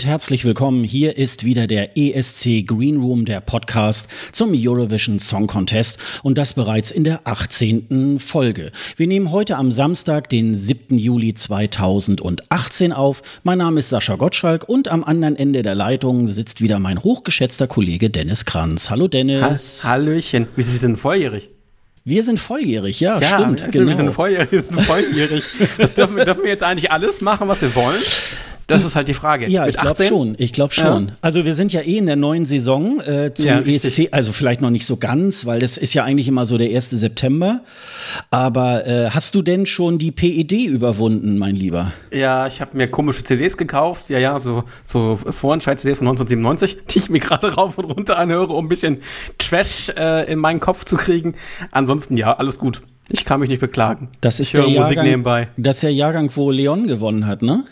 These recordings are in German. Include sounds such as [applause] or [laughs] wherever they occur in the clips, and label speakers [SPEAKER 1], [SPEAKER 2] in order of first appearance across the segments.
[SPEAKER 1] Und herzlich willkommen. Hier ist wieder der ESC Green Room, der Podcast zum Eurovision Song Contest und das bereits in der 18. Folge. Wir nehmen heute am Samstag, den 7. Juli 2018 auf. Mein Name ist Sascha Gottschalk und am anderen Ende der Leitung sitzt wieder mein hochgeschätzter Kollege Dennis Kranz. Hallo Dennis.
[SPEAKER 2] Ha Hallöchen. Wir sind volljährig.
[SPEAKER 1] Wir sind volljährig, ja, ja stimmt.
[SPEAKER 2] Genau. Wir sind volljährig. Wir sind volljährig. [laughs] Das dürfen, dürfen wir jetzt eigentlich alles machen, was wir wollen? Das ist halt die Frage.
[SPEAKER 1] Ja, Mit ich glaube schon. Ich glaube schon. Ja. Also wir sind ja eh in der neuen Saison äh, zum ja, ESC, also vielleicht noch nicht so ganz, weil das ist ja eigentlich immer so der 1. September. Aber äh, hast du denn schon die PED überwunden, mein Lieber?
[SPEAKER 2] Ja, ich habe mir komische CDs gekauft. Ja, ja, so, so Vorentscheid-CDs von 1997, [laughs] die ich mir gerade rauf und runter anhöre, um ein bisschen Trash äh, in meinen Kopf zu kriegen. Ansonsten ja, alles gut. Ich kann mich nicht beklagen.
[SPEAKER 1] Das ist ich der Jahrgang, Musik nebenbei. Das ist der Jahrgang, wo Leon gewonnen hat, ne?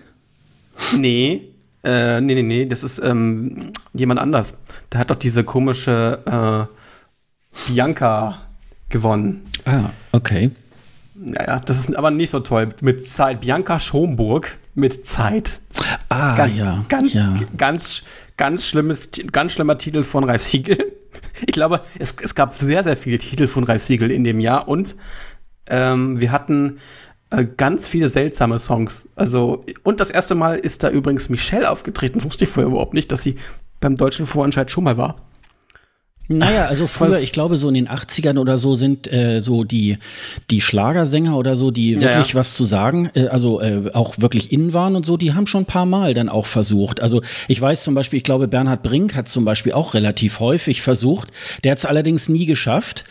[SPEAKER 2] Nee, äh, nee, nee, nee, das ist ähm, jemand anders. Der hat doch diese komische äh, Bianca gewonnen.
[SPEAKER 1] Ah, okay.
[SPEAKER 2] Naja, das ist aber nicht so toll. Mit Zeit. Bianca Schomburg mit Zeit.
[SPEAKER 1] Ah, ganz, ja.
[SPEAKER 2] Ganz,
[SPEAKER 1] ja.
[SPEAKER 2] ganz, ganz, schlimmes, ganz schlimmer Titel von Ralf Siegel. [laughs] Ich glaube, es, es gab sehr, sehr viele Titel von Ralf Siegel in dem Jahr und ähm, wir hatten äh, ganz viele seltsame Songs. Also, und das erste Mal ist da übrigens Michelle aufgetreten. Das wusste ich vorher überhaupt nicht, dass sie beim deutschen Vorentscheid schon mal war.
[SPEAKER 1] Naja, also früher, ich glaube, so in den 80ern oder so sind äh, so die, die Schlagersänger oder so, die wirklich ja, ja. was zu sagen, äh, also äh, auch wirklich in waren und so, die haben schon ein paar Mal dann auch versucht. Also ich weiß zum Beispiel, ich glaube, Bernhard Brink hat zum Beispiel auch relativ häufig versucht. Der hat es allerdings nie geschafft.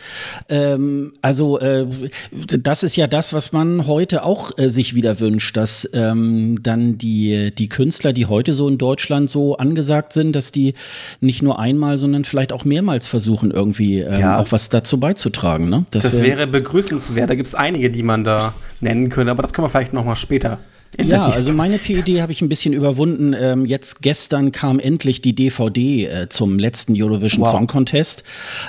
[SPEAKER 1] Ähm, also äh, das ist ja das, was man heute auch äh, sich wieder wünscht, dass ähm, dann die, die Künstler, die heute so in Deutschland so angesagt sind, dass die nicht nur einmal, sondern vielleicht auch mehrmals versuchen, irgendwie ähm, ja. auch was dazu beizutragen. Ne?
[SPEAKER 2] Das, das wäre begrüßenswert. Da gibt es einige, die man da nennen könnte, aber das können wir vielleicht noch mal später
[SPEAKER 1] ja, also meine PID habe ich ein bisschen überwunden. Ähm, jetzt gestern kam endlich die DVD äh, zum letzten Eurovision wow. Song Contest.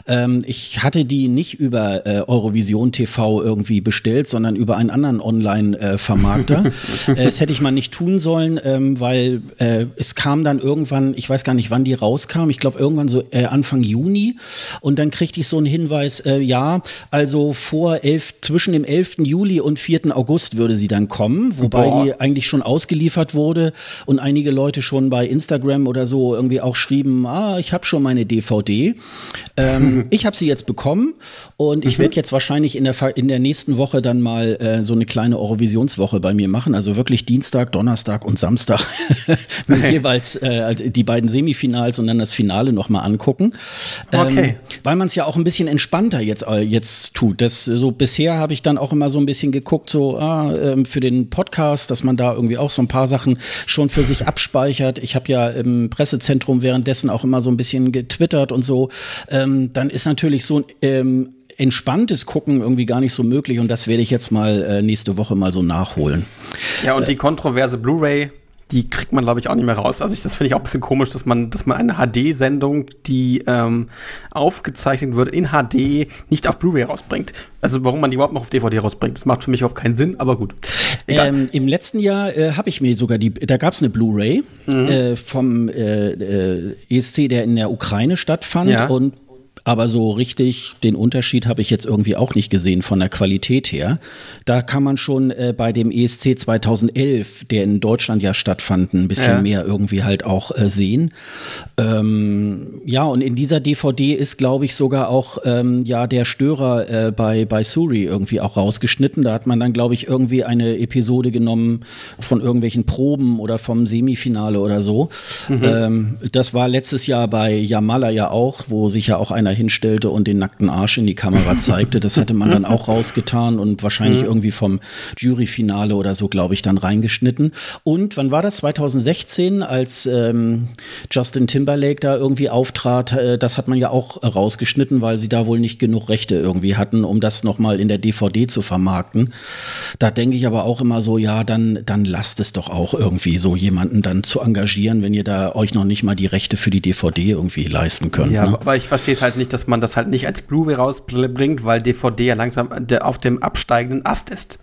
[SPEAKER 1] Ähm, ich hatte die nicht über äh, Eurovision TV irgendwie bestellt, sondern über einen anderen Online-Vermarkter. [laughs] Äh, das hätte ich mal nicht tun sollen, ähm, weil äh, es kam dann irgendwann, ich weiß gar nicht, wann die rauskam. Ich glaube irgendwann so äh, Anfang Juni. Und dann kriegte ich so einen Hinweis, äh, ja, also vor elf, zwischen dem 11. Juli und 4. August würde sie dann kommen, wobei Boah. die eigentlich schon ausgeliefert wurde und einige Leute schon bei Instagram oder so irgendwie auch schrieben, ah, ich habe schon meine DVD. Ähm, [laughs] ich habe sie jetzt bekommen und ich mhm. werde jetzt wahrscheinlich in der, in der nächsten Woche dann mal äh, so eine kleine Eurovisionswoche bei mir machen. Also wirklich Dienstag, Donnerstag und Samstag [laughs] jeweils äh, die beiden Semifinals und dann das Finale nochmal angucken. Ähm, okay. Weil man es ja auch ein bisschen entspannter jetzt, äh, jetzt tut. Das, so bisher habe ich dann auch immer so ein bisschen geguckt, so ah, äh, für den Podcast, dass man da irgendwie auch so ein paar Sachen schon für sich abspeichert. Ich habe ja im Pressezentrum währenddessen auch immer so ein bisschen getwittert und so. Ähm, dann ist natürlich so ähm, entspanntes Gucken irgendwie gar nicht so möglich und das werde ich jetzt mal äh, nächste Woche mal so nachholen.
[SPEAKER 2] Ja, und die kontroverse Blu-ray die kriegt man, glaube ich, auch nicht mehr raus. Also ich, das finde ich auch ein bisschen komisch, dass man, dass man eine HD-Sendung, die ähm, aufgezeichnet wird in HD, nicht auf Blu-ray rausbringt. Also warum man die überhaupt noch auf DVD rausbringt, das macht für mich überhaupt keinen Sinn, aber gut.
[SPEAKER 1] Ähm, Im letzten Jahr äh, habe ich mir sogar die, da gab es eine Blu-ray mhm. äh, vom äh, äh ESC, der in der Ukraine stattfand ja. und aber so richtig den Unterschied habe ich jetzt irgendwie auch nicht gesehen von der Qualität her. Da kann man schon äh, bei dem ESC 2011, der in Deutschland ja stattfand, ein bisschen ja. mehr irgendwie halt auch äh, sehen. Ähm, ja, und in dieser DVD ist, glaube ich, sogar auch ähm, ja der Störer äh, bei, bei Suri irgendwie auch rausgeschnitten. Da hat man dann, glaube ich, irgendwie eine Episode genommen von irgendwelchen Proben oder vom Semifinale oder so. Mhm. Ähm, das war letztes Jahr bei Yamala ja auch, wo sich ja auch einer hinstellte und den nackten Arsch in die Kamera [laughs] zeigte. Das hatte man dann auch rausgetan und wahrscheinlich mhm. irgendwie vom Juryfinale oder so, glaube ich, dann reingeschnitten. Und wann war das? 2016, als ähm, Justin Timberlake da irgendwie auftrat, äh, das hat man ja auch rausgeschnitten, weil sie da wohl nicht genug Rechte irgendwie hatten, um das nochmal in der DVD zu vermarkten. Da denke ich aber auch immer so, ja, dann, dann lasst es doch auch irgendwie so jemanden dann zu engagieren, wenn ihr da euch noch nicht mal die Rechte für die DVD irgendwie leisten könnt.
[SPEAKER 2] Ja,
[SPEAKER 1] ne?
[SPEAKER 2] aber ich verstehe es halt nicht, dass man das halt nicht als Blu-ray rausbringt, weil DVD ja langsam auf dem absteigenden Ast ist.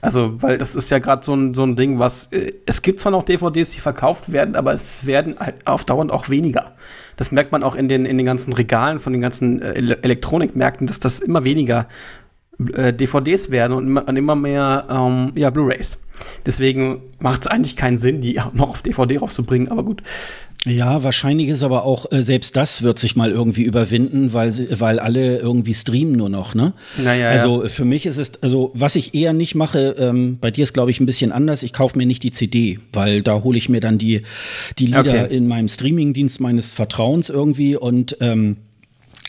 [SPEAKER 2] Also, weil das ist ja gerade so ein, so ein Ding, was. Äh, es gibt zwar noch DVDs, die verkauft werden, aber es werden halt auf Dauer auch weniger. Das merkt man auch in den, in den ganzen Regalen von den ganzen äh, Elektronikmärkten, dass das immer weniger äh, DVDs werden und immer, und immer mehr ähm, ja, Blu-rays. Deswegen macht es eigentlich keinen Sinn, die noch auf DVD rauszubringen, aber gut.
[SPEAKER 1] Ja, wahrscheinlich ist aber auch, äh, selbst das wird sich mal irgendwie überwinden, weil, sie, weil alle irgendwie streamen nur noch, ne?
[SPEAKER 2] Naja,
[SPEAKER 1] also ja. für mich ist es, also was ich eher nicht mache, ähm, bei dir ist glaube ich ein bisschen anders, ich kaufe mir nicht die CD, weil da hole ich mir dann die, die Lieder okay. in meinem Streamingdienst meines Vertrauens irgendwie und ähm,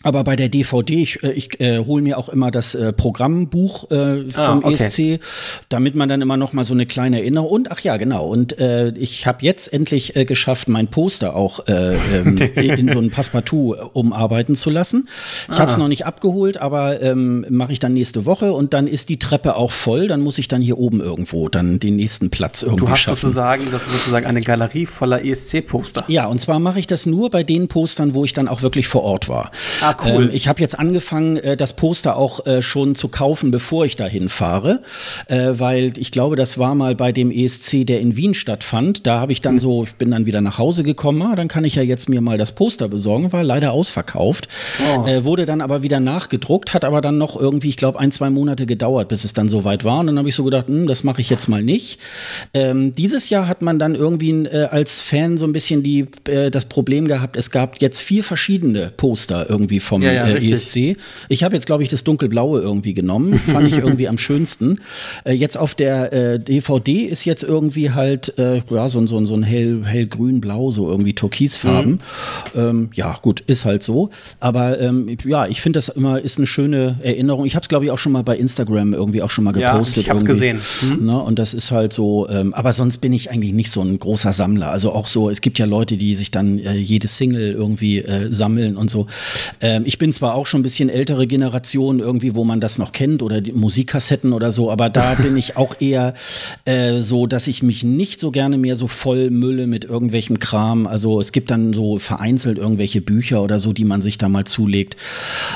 [SPEAKER 1] aber bei der DVD, ich, äh, ich äh, hole mir auch immer das äh, Programmbuch äh, ah, vom ah, okay. ESC, damit man dann immer noch mal so eine kleine Erinnerung. Und ach ja, genau. Und äh, ich habe jetzt endlich äh, geschafft, mein Poster auch äh, ähm, [laughs] in so ein Passepartout äh, umarbeiten zu lassen. Ich ah. habe es noch nicht abgeholt, aber ähm, mache ich dann nächste Woche. Und dann ist die Treppe auch voll. Dann muss ich dann hier oben irgendwo dann den nächsten Platz irgendwie
[SPEAKER 2] du hast
[SPEAKER 1] schaffen.
[SPEAKER 2] Sozusagen, das ist sozusagen eine Galerie voller ESC-Poster.
[SPEAKER 1] Ja, und zwar mache ich das nur bei den Postern, wo ich dann auch wirklich vor Ort war.
[SPEAKER 2] Ah. Ah, cool. Ähm,
[SPEAKER 1] ich habe jetzt angefangen, äh, das Poster auch äh, schon zu kaufen, bevor ich dahin fahre, äh, weil ich glaube, das war mal bei dem ESC, der in Wien stattfand. Da habe ich dann so, ich bin dann wieder nach Hause gekommen, ah, dann kann ich ja jetzt mir mal das Poster besorgen, war leider ausverkauft, oh. äh, wurde dann aber wieder nachgedruckt, hat aber dann noch irgendwie, ich glaube, ein, zwei Monate gedauert, bis es dann soweit war. Und dann habe ich so gedacht, hm, das mache ich jetzt mal nicht. Ähm, dieses Jahr hat man dann irgendwie äh, als Fan so ein bisschen die, äh, das Problem gehabt, es gab jetzt vier verschiedene Poster irgendwie vom ja, ja äh, ESC. Ich habe jetzt, glaube ich, das dunkelblaue irgendwie genommen. [laughs] Fand ich irgendwie am schönsten. Äh, jetzt auf der äh, DVD ist jetzt irgendwie halt äh, ja, so, so, so ein hell, hellgrün-blau, so irgendwie türkisfarben. Mhm. Ähm, ja, gut, ist halt so. Aber ähm, ja, ich finde das immer ist eine schöne Erinnerung. Ich habe es, glaube ich, auch schon mal bei Instagram irgendwie auch schon mal gepostet. Ja,
[SPEAKER 2] ich habe es gesehen.
[SPEAKER 1] Mhm. Ne? Und das ist halt so, ähm, aber sonst bin ich eigentlich nicht so ein großer Sammler. Also auch so, es gibt ja Leute, die sich dann äh, jede Single irgendwie äh, sammeln und so. Ähm, ich bin zwar auch schon ein bisschen ältere Generation irgendwie, wo man das noch kennt oder Musikkassetten oder so, aber da bin ich auch eher äh, so, dass ich mich nicht so gerne mehr so voll mülle mit irgendwelchem Kram. Also es gibt dann so vereinzelt irgendwelche Bücher oder so, die man sich da mal zulegt.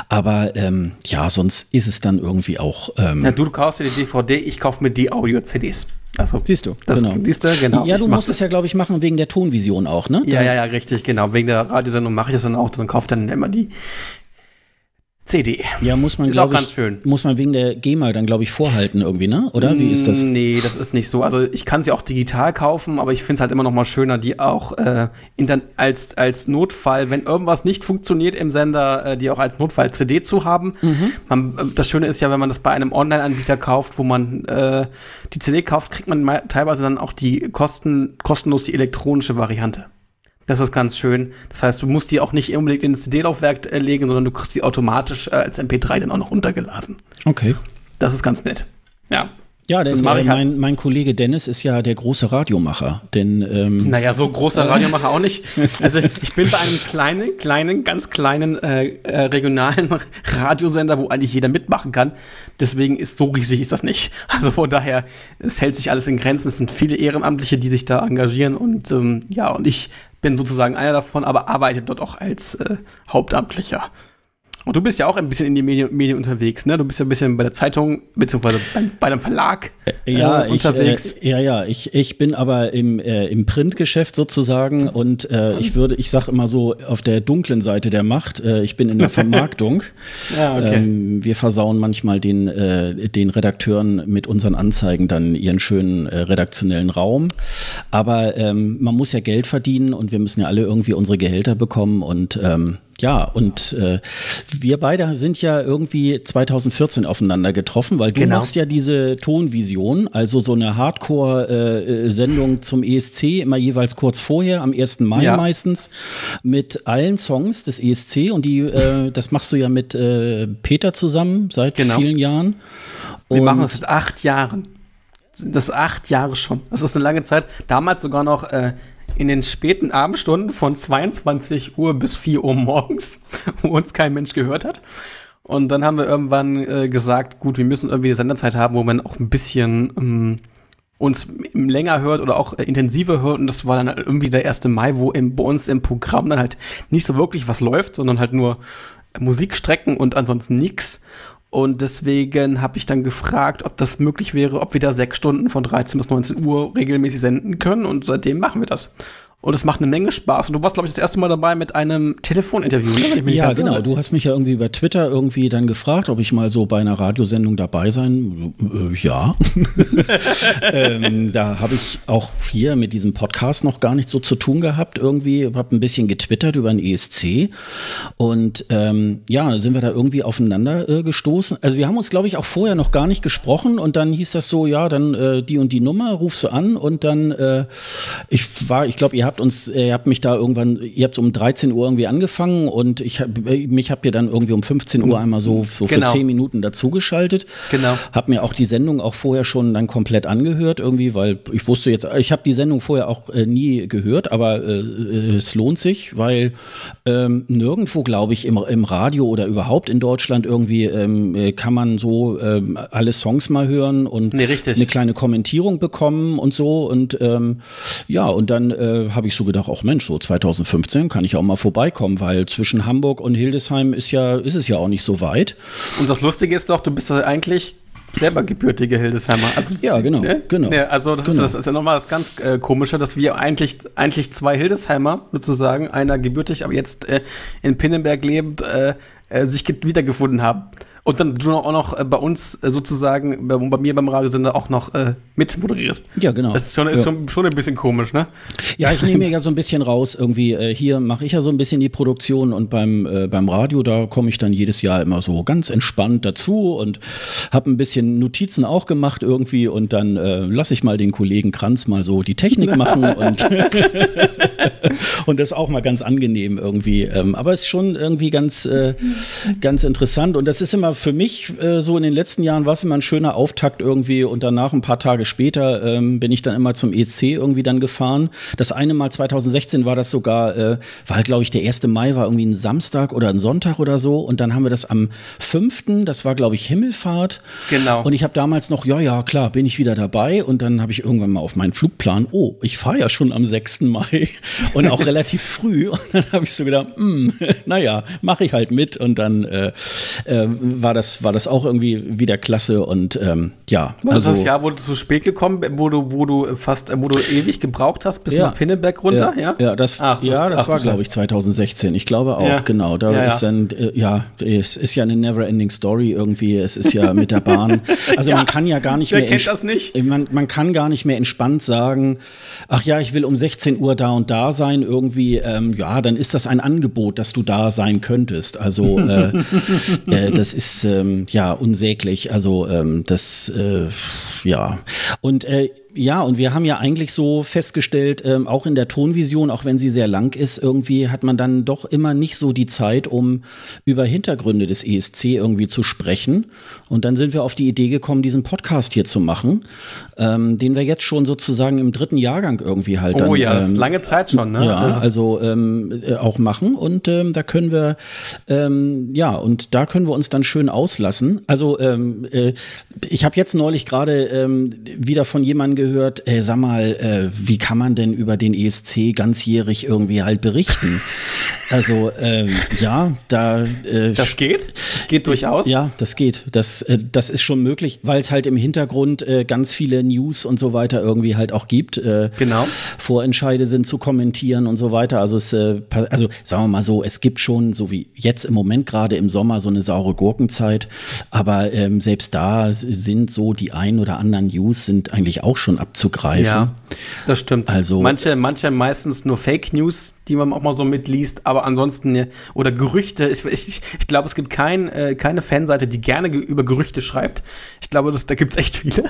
[SPEAKER 1] Aber ähm, ja, sonst ist es dann irgendwie auch. Ähm,
[SPEAKER 2] ja, du kaufst dir die DVD, ich kaufe mir die Audio-CDs.
[SPEAKER 1] Also, siehst du,
[SPEAKER 2] das, genau. Siehst du, genau.
[SPEAKER 1] Ja, du musst es ja, glaube ich, machen wegen der Tonvision auch, ne?
[SPEAKER 2] Ja, ja, ja, richtig, genau. Wegen der Radiosendung mache ich das dann auch. Dann kauft dann immer die CD.
[SPEAKER 1] Ja, muss man, glaube ich, schön. muss man wegen der GEMA dann, glaube ich, vorhalten irgendwie, ne? Oder wie ist das?
[SPEAKER 2] Nee, das ist nicht so. Also ich kann sie auch digital kaufen, aber ich finde es halt immer noch mal schöner, die auch äh, in als, als Notfall, wenn irgendwas nicht funktioniert im Sender, äh, die auch als Notfall-CD zu haben. Mhm. Man, äh, das Schöne ist ja, wenn man das bei einem Online-Anbieter kauft, wo man äh, die CD kauft, kriegt man teilweise dann auch die Kosten, kostenlos die elektronische Variante. Das ist ganz schön. Das heißt, du musst die auch nicht unbedingt ins CD-Laufwerk äh, legen, sondern du kriegst die automatisch äh, als MP3 dann auch noch runtergeladen.
[SPEAKER 1] Okay.
[SPEAKER 2] Das ist ganz nett. Ja.
[SPEAKER 1] Ja, denn äh, halt. mein, mein Kollege Dennis ist ja der große Radiomacher. Denn, ähm,
[SPEAKER 2] naja, so großer Radiomacher auch nicht. [laughs] Also ich bin bei einem kleinen, kleinen, ganz kleinen äh, äh, regionalen [laughs] Radiosender, wo eigentlich jeder mitmachen kann. Deswegen ist so riesig ist das nicht. Also von daher, es hält sich alles in Grenzen. Es sind viele Ehrenamtliche, die sich da engagieren. Und ähm, ja, und ich bin sozusagen einer davon, aber arbeite dort auch als äh, Hauptamtlicher. Und du bist ja auch ein bisschen in die Medien, Medien, unterwegs, ne? Du bist ja ein bisschen bei der Zeitung, beziehungsweise bei, bei einem Verlag
[SPEAKER 1] äh, ja, äh, unterwegs. Ich, äh, ja, ja, ich, ich bin aber im, äh, im Printgeschäft sozusagen und äh, ich würde, ich sag immer so, auf der dunklen Seite der Macht, äh, ich bin in der [laughs] Vermarktung. [laughs] ja, okay. Ähm, wir versauen manchmal den, äh, den Redakteuren mit unseren Anzeigen dann ihren schönen redaktionellen Raum. Aber ähm, man muss ja Geld verdienen und wir müssen ja alle irgendwie unsere Gehälter bekommen und ähm, ja, und äh, wir beide sind ja irgendwie 2014 aufeinander getroffen, weil du genau. machst ja diese Tonvision, also so eine Hardcore-Sendung äh, zum ESC, immer jeweils kurz vorher, am 1. Mai ja. meistens, mit allen Songs des ESC. Und die, äh, das machst du ja mit äh, Peter zusammen seit genau. vielen Jahren.
[SPEAKER 2] Und wir machen das seit acht Jahren. Das ist acht Jahre schon. Das ist eine lange Zeit. Damals sogar noch äh, in den späten Abendstunden von 22 Uhr bis 4 Uhr morgens, [laughs] wo uns kein Mensch gehört hat. Und dann haben wir irgendwann äh, gesagt, gut, wir müssen irgendwie eine Senderzeit haben, wo man auch ein bisschen ähm, uns länger hört oder auch äh, intensiver hört. Und das war dann halt irgendwie der 1. Mai, wo im, bei uns im Programm dann halt nicht so wirklich was läuft, sondern halt nur Musikstrecken und ansonsten nix. Und deswegen habe ich dann gefragt, ob das möglich wäre, ob wir da sechs Stunden von 13 bis 19 Uhr regelmäßig senden können. Und seitdem machen wir das. Und es macht eine Menge Spaß. Und du warst, glaube ich, das erste Mal dabei mit einem Telefoninterview, ne?
[SPEAKER 1] Ja, genau. Du hast mich ja irgendwie über Twitter irgendwie dann gefragt, ob ich mal so bei einer Radiosendung dabei sein. Äh, ja. [laughs] ähm, da habe ich auch hier mit diesem Podcast noch gar nicht so zu tun gehabt. Irgendwie habe ein bisschen getwittert über den ESC. Und ähm, ja, sind wir da irgendwie aufeinander äh, gestoßen. Also wir haben uns, glaube ich, auch vorher noch gar nicht gesprochen. Und dann hieß das so, ja, dann äh, die und die Nummer, rufst du an. Und dann, äh, ich war, ich glaube, ihr habt habt uns, äh, ihr habt mich da irgendwann, ihr habt um 13 Uhr irgendwie angefangen und ich hab, äh, mich habt ihr dann irgendwie um 15 Uhr einmal so, so genau. für 10 Minuten dazugeschaltet.
[SPEAKER 2] Genau.
[SPEAKER 1] Hab mir auch die Sendung auch vorher schon dann komplett angehört irgendwie, weil ich wusste jetzt, ich habe die Sendung vorher auch äh, nie gehört, aber äh, äh es lohnt sich, weil ähm, nirgendwo, glaube ich, im, im Radio oder überhaupt in Deutschland irgendwie ähm, kann man so ähm, alle Songs mal hören und
[SPEAKER 2] nee,
[SPEAKER 1] eine kleine Kommentierung bekommen und so und ähm, ja, und dann äh, habe habe ich so gedacht, auch Mensch, so 2015 kann ich auch mal vorbeikommen, weil zwischen Hamburg und Hildesheim ist ja, ist es ja auch nicht so weit.
[SPEAKER 2] Und das Lustige ist doch, du bist doch eigentlich selber gebürtige Hildesheimer.
[SPEAKER 1] Also, ja, genau. Ne? genau.
[SPEAKER 2] Ne, also das, genau. Ist, das ist ja nochmal das ganz äh, Komische, dass wir eigentlich, eigentlich zwei Hildesheimer sozusagen, einer gebürtig, aber jetzt äh, in Pinnenberg lebend, äh, äh sich wiedergefunden haben. Und dann du auch noch äh, bei uns äh, sozusagen, bei, bei, mir beim Radiosender auch noch äh, mit moderierst.
[SPEAKER 1] Ja, genau.
[SPEAKER 2] Das ist, schon, ist ja. schon, schon, ein bisschen komisch, ne?
[SPEAKER 1] Ja, ich nehme mir [laughs] ja so ein bisschen raus. Irgendwie, äh, hier mache ich ja so ein bisschen die Produktion und beim, äh, beim Radio, da komme ich dann jedes Jahr immer so ganz entspannt dazu und habe ein bisschen Notizen auch gemacht irgendwie und dann äh, lasse ich mal den Kollegen Kranz mal so die Technik [laughs] machen und, [laughs] und das auch mal ganz angenehm irgendwie. Ähm, aber es ist schon irgendwie ganz, äh, ganz interessant und das ist immer für mich äh, so in den letzten Jahren war es immer ein schöner Auftakt irgendwie und danach ein paar Tage später ähm, bin ich dann immer zum ESC irgendwie dann gefahren. Das eine Mal 2016 war das sogar, äh, war halt, glaube ich, der 1. Mai war irgendwie ein Samstag oder ein Sonntag oder so und dann haben wir das am 5., das war, glaube ich, Himmelfahrt.
[SPEAKER 2] Genau.
[SPEAKER 1] Und ich habe damals noch, ja, ja, klar, bin ich wieder dabei und dann habe ich irgendwann mal auf meinen Flugplan, oh, ich fahre ja schon am 6. Mai [laughs] und auch relativ früh und dann habe ich so gedacht, hm, [laughs] naja, mache ich halt mit und dann äh, äh, war das, war das auch irgendwie wieder klasse und ähm, ja.
[SPEAKER 2] War also, das Jahr, wo du zu spät gekommen, wo du, wo du fast, wo du ewig gebraucht hast, bis ja, nach Pinneberg runter,
[SPEAKER 1] ja? Ja, das, ach, ja, das ach, war, glaube ich, 2016. Ich glaube auch, ja. genau. Da ja, ist dann, äh, ja, es ist ja eine never-ending Story irgendwie. Es ist ja mit der Bahn. [laughs] Also man kann ja gar nicht
[SPEAKER 2] Wer
[SPEAKER 1] mehr.
[SPEAKER 2] kennt das nicht?
[SPEAKER 1] Man, man kann gar nicht mehr entspannt sagen, ach ja, ich will um 16 Uhr da und da sein, irgendwie, ähm, ja, dann ist das ein Angebot, dass du da sein könntest. Also [laughs] äh, äh, das ist ähm, ja unsäglich. Also ähm, das, äh, ja. Und äh, ja, und wir haben ja eigentlich so festgestellt, ähm, auch in der Tonvision, auch wenn sie sehr lang ist, irgendwie hat man dann doch immer nicht so die Zeit, um über Hintergründe des ESC irgendwie zu sprechen. Und dann sind wir auf die Idee gekommen, diesen Podcast hier zu machen, ähm, den wir jetzt schon sozusagen im dritten Jahrgang irgendwie halt.
[SPEAKER 2] Dann,
[SPEAKER 1] oh
[SPEAKER 2] ja, das ist ähm, lange Zeit schon, ne?
[SPEAKER 1] Ja, also, also ähm, äh, auch machen. Und ähm, da können wir, ähm, ja, und da können wir uns dann schön auslassen. Also äh, ich habe jetzt neulich gerade wieder von jemandem gehört, äh, sag mal, äh, wie kann man denn über den ESC ganzjährig irgendwie halt berichten? [laughs] Also ähm, ja, da.
[SPEAKER 2] Äh, das geht? Das geht durchaus?
[SPEAKER 1] Ja, das geht. Das, äh, das ist schon möglich, weil es halt im Hintergrund äh, ganz viele News und so weiter irgendwie halt auch gibt. Äh,
[SPEAKER 2] genau.
[SPEAKER 1] Vorentscheide sind zu kommentieren und so weiter. Also es, also sagen wir mal so, es gibt schon, so wie jetzt im Moment gerade im Sommer, so eine saure Gurkenzeit. Aber ähm, selbst da sind so die ein oder anderen News sind eigentlich auch schon abzugreifen. Ja,
[SPEAKER 2] das stimmt.
[SPEAKER 1] Also
[SPEAKER 2] manche, manche meistens nur Fake News, die man auch mal so mitliest, aber ansonsten oder Gerüchte. Ich, ich, ich glaube, es gibt kein, äh, keine Fanseite, die gerne ge über Gerüchte schreibt. Ich glaube, das, da gibt es echt viele.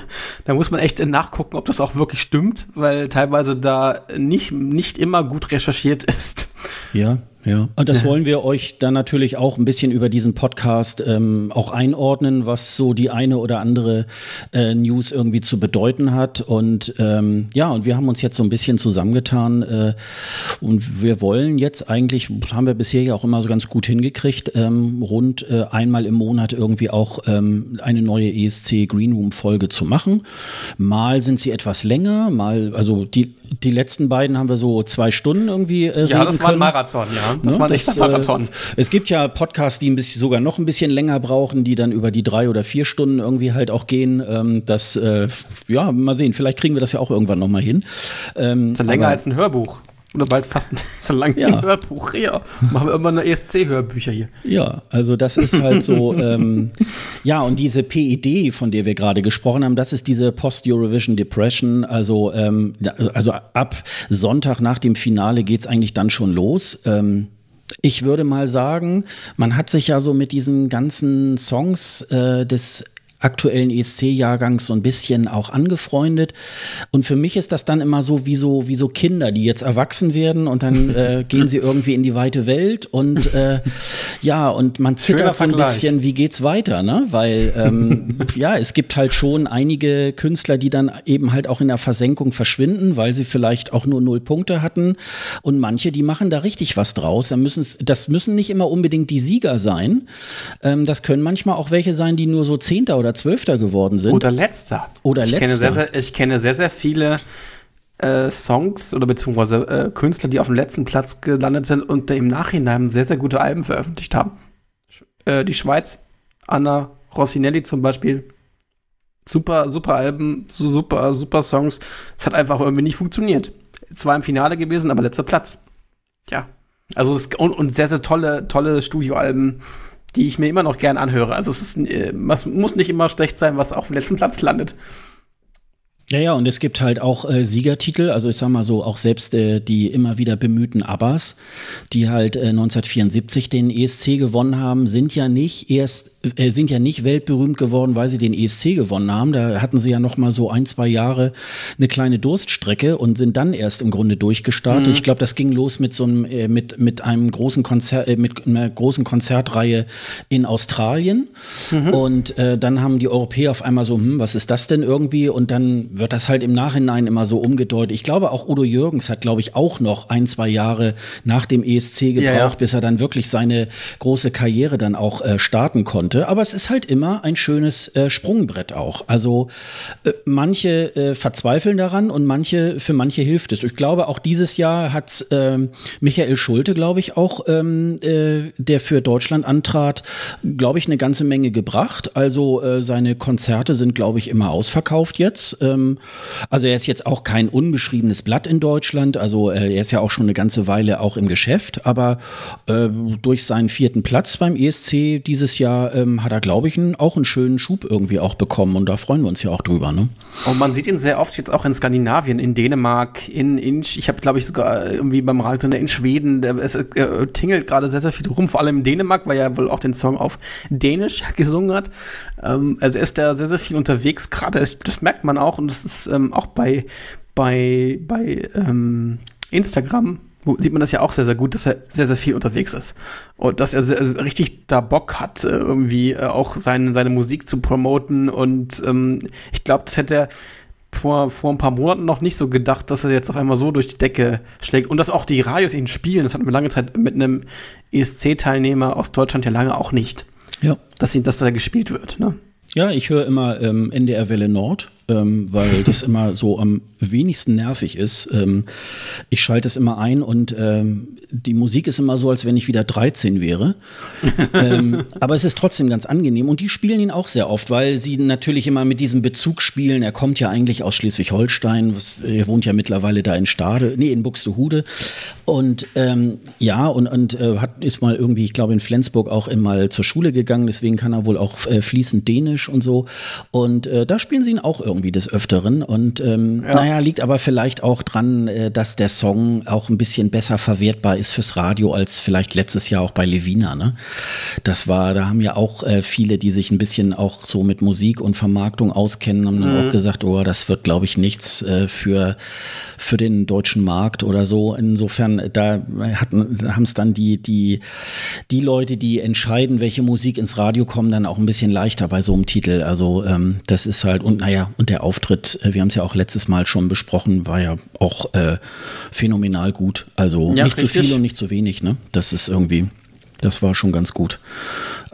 [SPEAKER 2] Da muss man echt nachgucken, ob das auch wirklich stimmt, weil teilweise da nicht, nicht immer gut recherchiert ist.
[SPEAKER 1] Ja, ja, und das wollen wir euch dann natürlich auch ein bisschen über diesen Podcast ähm, auch einordnen, was so die eine oder andere äh, News irgendwie zu bedeuten hat. Und ähm, ja, und wir haben uns jetzt so ein bisschen zusammengetan äh, und wir wollen jetzt eigentlich, das haben wir bisher ja auch immer so ganz gut hingekriegt, ähm, rund äh, einmal im Monat irgendwie auch ähm, eine neue ESC Greenroom Folge zu machen. Mal sind sie etwas länger, mal, also die die letzten beiden haben wir so zwei Stunden irgendwie
[SPEAKER 2] äh, Ja, das war ein Marathon, ja. Das ne? war nicht der Marathon. Äh,
[SPEAKER 1] es gibt ja Podcasts, die ein bisschen, sogar noch ein bisschen länger brauchen, die dann über die drei oder vier Stunden irgendwie halt auch gehen. Ähm, das, äh, ja, mal sehen, vielleicht kriegen wir das ja auch irgendwann noch mal hin.
[SPEAKER 2] Ähm, das ist länger als ein Hörbuch. Oder bald fast [laughs] so lange ja. Hörbuch. Ja, machen wir irgendwann eine ESC-Hörbücher hier.
[SPEAKER 1] Ja, also das ist halt so. [laughs] ähm, ja, und diese PID, von der wir gerade gesprochen haben, das ist diese Post-Eurovision Depression. Also, ähm, also ab Sonntag nach dem Finale geht es eigentlich dann schon los. Ähm, ich würde mal sagen, man hat sich ja so mit diesen ganzen Songs äh, des aktuellen ESC-Jahrgangs so ein bisschen auch angefreundet. Und für mich ist das dann immer so wie so, wie so Kinder, die jetzt erwachsen werden und dann [laughs] äh, gehen sie irgendwie in die weite Welt und äh, ja, und man zittert so ein bisschen, wie geht's weiter, ne? Weil ähm, [laughs] ja, es gibt halt schon einige Künstler, die dann eben halt auch in der Versenkung verschwinden, weil sie vielleicht auch nur null Punkte hatten. Und manche, die machen da richtig was draus. Da müssen, das müssen nicht immer unbedingt die Sieger sein. Ähm, das können manchmal auch welche sein, die nur so Zehnter oder Zwölfter geworden sind.
[SPEAKER 2] Oder Letzter.
[SPEAKER 1] Oder
[SPEAKER 2] ich
[SPEAKER 1] Letzter.
[SPEAKER 2] Kenne sehr, sehr, ich kenne sehr, sehr viele äh, Songs oder beziehungsweise äh, Künstler, die auf dem letzten Platz gelandet sind und im Nachhinein sehr, sehr gute Alben veröffentlicht haben. Äh, die Schweiz, Anna Rossinelli zum Beispiel. Super, super Alben, super, super Songs. Es hat einfach irgendwie nicht funktioniert. Zwar im Finale gewesen, aber letzter Platz. Ja. Also es, und, und sehr, sehr tolle, tolle Studioalben die ich mir immer noch gern anhöre. Also es ist, äh, muss nicht immer schlecht sein, was auf dem letzten [laughs] Platz landet.
[SPEAKER 1] Ja, ja, und es gibt halt auch äh, Siegertitel, also ich sag mal so, auch selbst äh, die immer wieder bemühten Abbas, die halt äh, 1974 den ESC gewonnen haben, sind ja nicht erst, sind ja nicht weltberühmt geworden, weil sie den ESC gewonnen haben. Da hatten sie ja noch mal so ein, zwei Jahre eine kleine Durststrecke und sind dann erst im Grunde durchgestartet. Mhm. Ich glaube, das ging los mit so einem, äh, mit, mit einem großen Konzert, äh, mit einer großen Konzertreihe in Australien. Mhm. Und dann haben die Europäer auf einmal so, hm, was ist das denn irgendwie? Und dann wird das halt im Nachhinein immer so umgedeutet. Ich glaube, auch Udo Jürgens hat, glaube ich, auch noch ein, zwei Jahre nach dem ESC gebraucht, ja, ja. bis er dann wirklich seine große Karriere dann auch äh, starten konnte. Aber es ist halt immer ein schönes äh, Sprungbrett auch. Also äh, manche äh, verzweifeln daran und manche, für manche hilft es. Ich glaube, auch dieses Jahr hat ähm, Michael Schulte, glaube ich, auch, ähm, äh, der für Deutschland antrat, glaube ich, eine ganze Menge gebracht. Also äh, seine Konzerte sind, glaube ich, immer ausverkauft jetzt. Ähm, also er ist jetzt auch kein unbeschriebenes Blatt in Deutschland. Also äh, er ist ja auch schon eine ganze Weile auch im Geschäft. Aber durch seinen vierten Platz beim ESC dieses Jahr ähm, hat er, glaube ich, auch einen schönen Schub irgendwie auch bekommen. Und da freuen wir uns ja auch drüber. Ne?
[SPEAKER 2] Und man sieht ihn sehr oft jetzt auch in Skandinavien, in Dänemark, in, in ich habe, glaube ich, sogar irgendwie beim Radio in Schweden. Es äh, tingelt gerade sehr, sehr viel rum. Vor allem in Dänemark, weil er wohl auch den Song auf Dänisch [laughs] gesungen hat. Ähm, also er ist da sehr, sehr viel unterwegs gerade. Das merkt man auch und das ist ähm, auch bei, bei, bei ähm, Instagram sieht man das ja auch sehr, sehr gut, dass er sehr, sehr viel unterwegs ist. Und dass er sehr, richtig da Bock hat, äh, irgendwie äh, auch seine, seine Musik zu promoten. Und ähm, ich glaube, das hätte er vor, vor ein paar Monaten noch nicht so gedacht, dass er jetzt auf einmal so durch die Decke schlägt. Und dass auch die Radios ihn spielen. Das hatten wir lange Zeit mit einem ESC-Teilnehmer aus Deutschland ja lange auch nicht. Ja. Dass ihn, dass da gespielt wird, ne?
[SPEAKER 1] Ja, ich höre immer ähm, NDR Welle Nord ähm, weil das immer so am wenigsten nervig ist. Ähm, ich schalte es immer ein und ähm, die Musik ist immer so, als wenn ich wieder 13 wäre. [laughs] ähm, aber es ist trotzdem ganz angenehm und die spielen ihn auch sehr oft, weil sie natürlich immer mit diesem Bezug spielen. Er kommt ja eigentlich aus Schleswig-Holstein, er wohnt ja mittlerweile da in Stade, nee, in Buxtehude. Und ähm, ja, und, und äh, hat, ist mal irgendwie, ich glaube, in Flensburg auch immer zur Schule gegangen, deswegen kann er wohl auch äh, fließend Dänisch und so. Und äh, da spielen sie ihn auch irgendwie irgendwie des Öfteren. Und ähm, ja. naja, liegt aber vielleicht auch dran, äh, dass der Song auch ein bisschen besser verwertbar ist fürs Radio als vielleicht letztes Jahr auch bei Levina. Ne? Das war, da haben ja auch äh, viele, die sich ein bisschen auch so mit Musik und Vermarktung auskennen, haben dann mhm. auch gesagt, oh, das wird, glaube ich, nichts äh, für, für den deutschen Markt oder so. Insofern, da haben es dann die, die, die Leute, die entscheiden, welche Musik ins Radio kommen, dann auch ein bisschen leichter bei so einem Titel. Also ähm, das ist halt, und naja, und der Auftritt, äh, wir haben es ja auch letztes Mal schon besprochen, war ja auch äh, phänomenal gut. Also ja, nicht richtig. zu viel und nicht zu wenig, ne? Das ist irgendwie, das war schon ganz gut.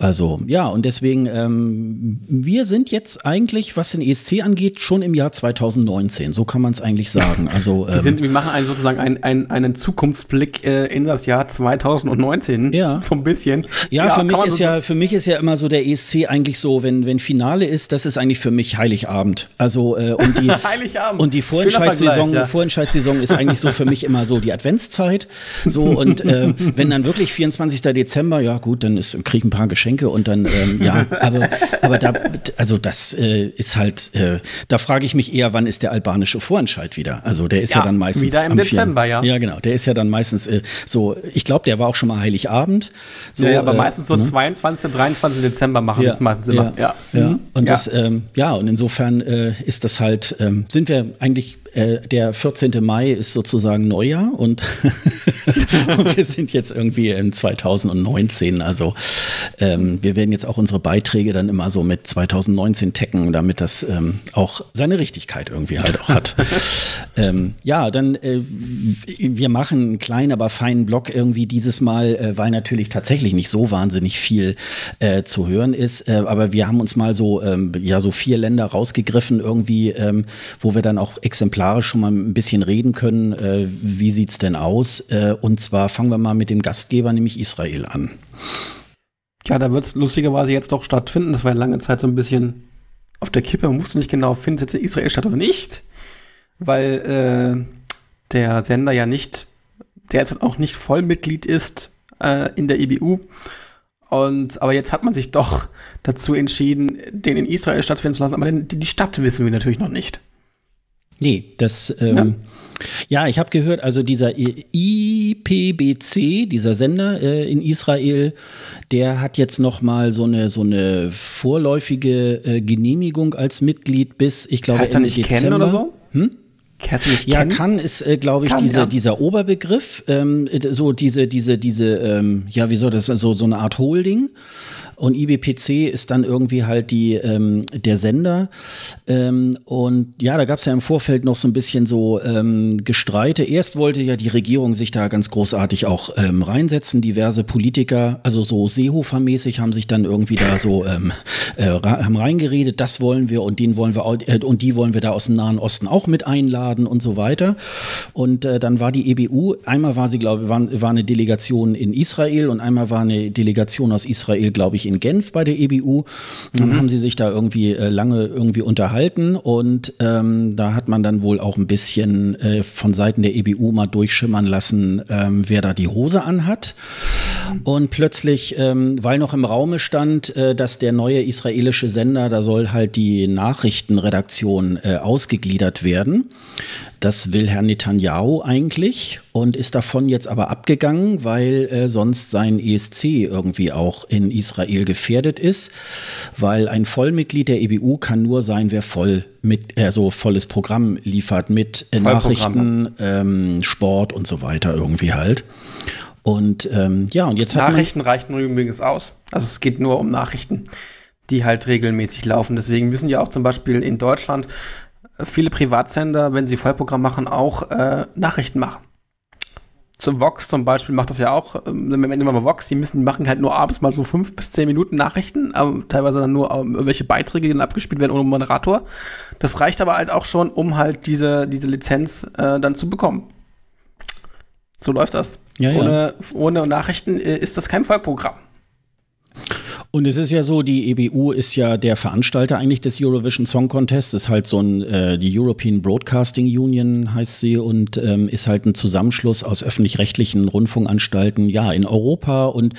[SPEAKER 1] Also ja, und deswegen, ähm, wir sind jetzt eigentlich, was den ESC angeht, schon im Jahr 2019. So kann man es eigentlich sagen. Also,
[SPEAKER 2] ähm, [laughs] wir, sind, wir machen einen, sozusagen einen, einen, einen Zukunftsblick äh, in das Jahr 2019.
[SPEAKER 1] Ja.
[SPEAKER 2] So ein bisschen.
[SPEAKER 1] Ja, ja für, mich ist so ja, für mich ist ja immer so der ESC eigentlich so, wenn, wenn Finale ist, das ist eigentlich für mich Heiligabend. Also äh, und die, [laughs]
[SPEAKER 2] Heiligabend.
[SPEAKER 1] Und die Vorentscheidssaison, ja. Vorentscheidssaison ist eigentlich so für mich immer so die Adventszeit. So und äh, wenn dann wirklich 24. Dezember, ja gut, dann ist, krieg ich ein paar Geschenke und dann, ähm, ja, aber, aber da, also das äh, ist halt, äh, da frage ich mich eher, wann ist der albanische Vorentscheid wieder? Also der ist ja, ja dann meistens.
[SPEAKER 2] Wieder im Dezember, 4,
[SPEAKER 1] ja. Ja, genau. Der ist ja dann meistens äh, so, ich glaube, der war auch schon mal Heiligabend.
[SPEAKER 2] So, ja, aber äh, meistens so ne? 22, 23 Dezember machen ja, das meistens immer.
[SPEAKER 1] Ja, ja. Mhm. Und das, ähm, ja, und insofern äh, ist das halt, ähm, sind wir eigentlich äh, der 14. Mai ist sozusagen Neujahr und, [laughs] und, wir sind jetzt irgendwie in 2019. Also ähm, wir werden jetzt auch unsere Beiträge dann immer so mit 2019 taggen, damit das ähm, auch seine Richtigkeit irgendwie halt auch hat. [laughs] ähm, ja, dann äh, wir machen einen kleinen, aber feinen Blog irgendwie dieses Mal, äh, weil natürlich tatsächlich nicht so wahnsinnig viel äh, zu hören ist. Äh, aber wir haben uns mal so ähm, ja so vier Länder rausgegriffen irgendwie, ähm, wo wir dann auch Exemplare exemplarisch schon mal ein bisschen reden können. Äh, wie sieht es denn aus? Äh, und zwar fangen wir mal mit dem Gastgeber, nämlich Israel, an.
[SPEAKER 2] Ja, da wird es lustigerweise jetzt doch stattfinden. Das war ja lange Zeit so ein bisschen auf der Kippe. Man wusste nicht genau, findet jetzt in Israel statt oder nicht. Weil äh, der Sender ja nicht, der jetzt auch nicht Vollmitglied ist äh, in der EBU. Und, aber jetzt hat man sich doch dazu entschieden, den in Israel stattfinden zu lassen. Aber die Stadt wissen wir natürlich noch nicht.
[SPEAKER 1] Nee, das. Ähm, ja. ja. ich habe gehört, also dieser IPBC, dieser Sender äh, in Israel, der hat jetzt noch mal so eine so eine vorläufige äh, Genehmigung als Mitglied bis, ich glaube,
[SPEAKER 2] heißt Ende nicht Dezember. Kennen oder so? Hm?
[SPEAKER 1] ja, kann ist, äh, glaube ich, kann, diese, ja. dieser Oberbegriff, ähm, so diese, diese, diese, ähm, ja, wie soll das, also so eine Art Holding. Und IBPC ist dann irgendwie halt die, ähm, der Sender. Ähm, und ja, da gab es ja im Vorfeld noch so ein bisschen so ähm, Gestreite. Erst wollte ja die Regierung sich da ganz großartig auch ähm, reinsetzen. Diverse Politiker, also so Seehofer-mäßig, haben sich dann irgendwie da so ähm, äh, haben reingeredet, das wollen wir und den wollen wir äh, und die wollen wir da aus dem Nahen Osten auch mit einladen und so weiter. Und äh, dann war die EBU, einmal war sie, glaube ich, war, war eine Delegation in Israel und einmal war eine Delegation aus Israel, glaube ich, in Genf bei der EBU. Dann mhm. haben sie sich da irgendwie äh, lange irgendwie unterhalten und ähm, da hat man dann wohl auch ein bisschen äh, von Seiten der EBU mal durchschimmern lassen, ähm, wer da die Hose anhat. Und plötzlich, ähm, weil noch im Raume stand, äh, dass der neue israelische Sender, da soll halt die Nachrichtenredaktion äh, ausgegliedert werden. Das will Herr Netanyahu eigentlich und ist davon jetzt aber abgegangen, weil äh, sonst sein ESC irgendwie auch in Israel gefährdet ist, weil ein Vollmitglied der EBU kann nur sein, wer voll mit, also volles Programm liefert mit äh, Nachrichten, ähm, Sport und so weiter irgendwie halt. Und ähm, ja, und jetzt
[SPEAKER 2] Nachrichten reichen übrigens aus. Also es geht nur um Nachrichten, die halt regelmäßig laufen. Deswegen müssen ja auch zum Beispiel in Deutschland viele Privatsender, wenn sie Vollprogramm machen, auch äh, Nachrichten machen. Zu Vox zum Beispiel macht das ja auch, ähm, wenn wir mal Vox, die müssen, die machen halt nur abends mal so fünf bis zehn Minuten Nachrichten, aber teilweise dann nur um, irgendwelche Beiträge, die dann abgespielt werden ohne Moderator. Das reicht aber halt auch schon, um halt diese, diese Lizenz äh, dann zu bekommen. So läuft das.
[SPEAKER 1] Ja,
[SPEAKER 2] ohne, ja. ohne Nachrichten äh, ist das kein Vollprogramm.
[SPEAKER 1] Und es ist ja so, die EBU ist ja der Veranstalter eigentlich des Eurovision Song Contest. Ist halt so ein, äh, die European Broadcasting Union heißt sie und ähm, ist halt ein Zusammenschluss aus öffentlich-rechtlichen Rundfunkanstalten, ja, in Europa und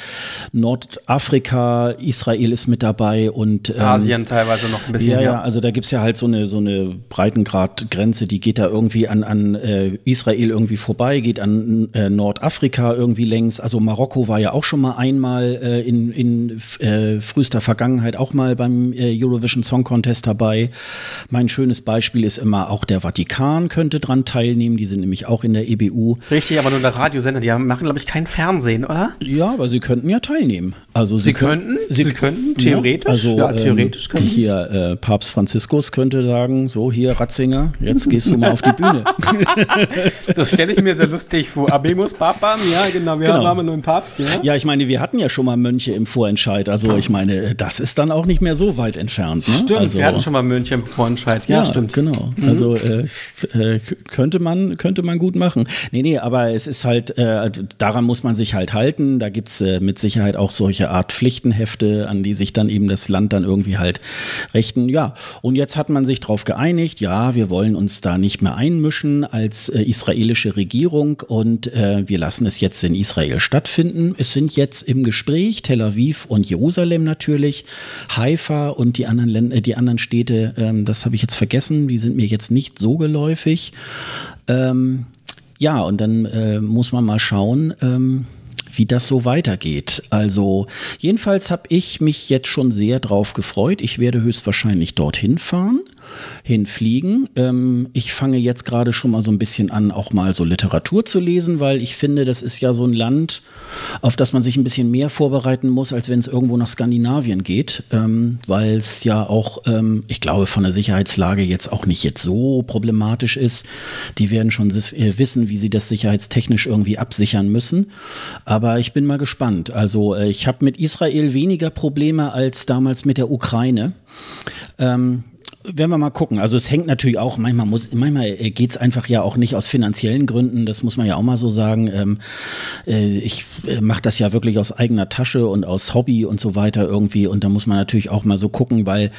[SPEAKER 1] Nordafrika, Israel ist mit dabei und
[SPEAKER 2] ähm, Asien teilweise noch ein bisschen.
[SPEAKER 1] Ja, ja, also da gibt's ja halt so eine, so eine Breitengradgrenze, die geht da irgendwie an, an äh, Israel irgendwie vorbei, geht an äh, Nordafrika irgendwie längs. Also Marokko war ja auch schon mal einmal äh, in, in äh, äh, frühester Vergangenheit auch mal beim äh, Eurovision Song Contest dabei. Mein schönes Beispiel ist immer auch der Vatikan könnte dran teilnehmen. Die sind nämlich auch in der EBU.
[SPEAKER 2] Richtig, aber nur der Radiosender. Die machen, glaube ich, kein Fernsehen, oder?
[SPEAKER 1] Ja, aber sie könnten ja teilnehmen. Also sie,
[SPEAKER 2] sie könnten, sie, sie könnten theoretisch. Ja,
[SPEAKER 1] also ja, theoretisch ähm, hier äh, Papst Franziskus könnte sagen, so hier Ratzinger, jetzt gehst du mal auf die Bühne. [laughs]
[SPEAKER 2] das stelle ich mir sehr lustig vor. Abemus Papam, ja genau, wir genau. haben einen neuen Papst. Ja?
[SPEAKER 1] ja, ich meine, wir hatten ja schon mal Mönche im Vorentscheid. Also Also ich meine, das ist dann auch nicht mehr so weit entfernt. Ne?
[SPEAKER 2] Stimmt,
[SPEAKER 1] also,
[SPEAKER 2] wir hatten schon mal München Vorentscheid. Ja, ja, stimmt.
[SPEAKER 1] Genau. Mhm. Also äh, äh, könnte man könnte man gut machen. Nee, nee, aber es ist halt, äh, daran muss man sich halt halten. Da gibt es äh, mit Sicherheit auch solche Art Pflichtenhefte, an die sich dann eben das Land dann irgendwie halt richten. Ja, und jetzt hat man sich darauf geeinigt, ja, wir wollen uns da nicht mehr einmischen als äh, israelische Regierung und äh, wir lassen es jetzt in Israel stattfinden. Es sind jetzt im Gespräch Tel Aviv und Jerusalem natürlich, Haifa und die anderen, Länder, äh, die anderen Städte, ähm, das habe ich jetzt vergessen, die sind mir jetzt nicht so geläufig. Ähm, ja, und dann äh, muss man mal schauen, ähm, wie das so weitergeht. Also jedenfalls habe ich mich jetzt schon sehr drauf gefreut. Ich werde höchstwahrscheinlich dorthin fahren hinfliegen. Ähm, ich fange jetzt gerade schon mal so ein bisschen an, auch mal so Literatur zu lesen, weil ich finde, das ist ja so ein Land, auf das man sich ein bisschen mehr vorbereiten muss, als wenn es irgendwo nach Skandinavien geht, ähm, weil es ja auch, ähm, ich glaube, von der Sicherheitslage jetzt auch nicht jetzt so problematisch ist. Die werden schon äh, wissen, wie sie das sicherheitstechnisch irgendwie absichern müssen. Aber ich bin mal gespannt. Also äh, ich habe mit Israel weniger Probleme als damals mit der Ukraine. Ähm, werden wir mal gucken. Also es hängt natürlich auch, manchmal muss, manchmal äh, geht es einfach ja auch nicht aus finanziellen Gründen, das muss man ja auch mal so sagen. Ähm, äh, ich äh, mache das ja wirklich aus eigener Tasche und aus Hobby und so weiter irgendwie. Und da muss man natürlich auch mal so gucken, weil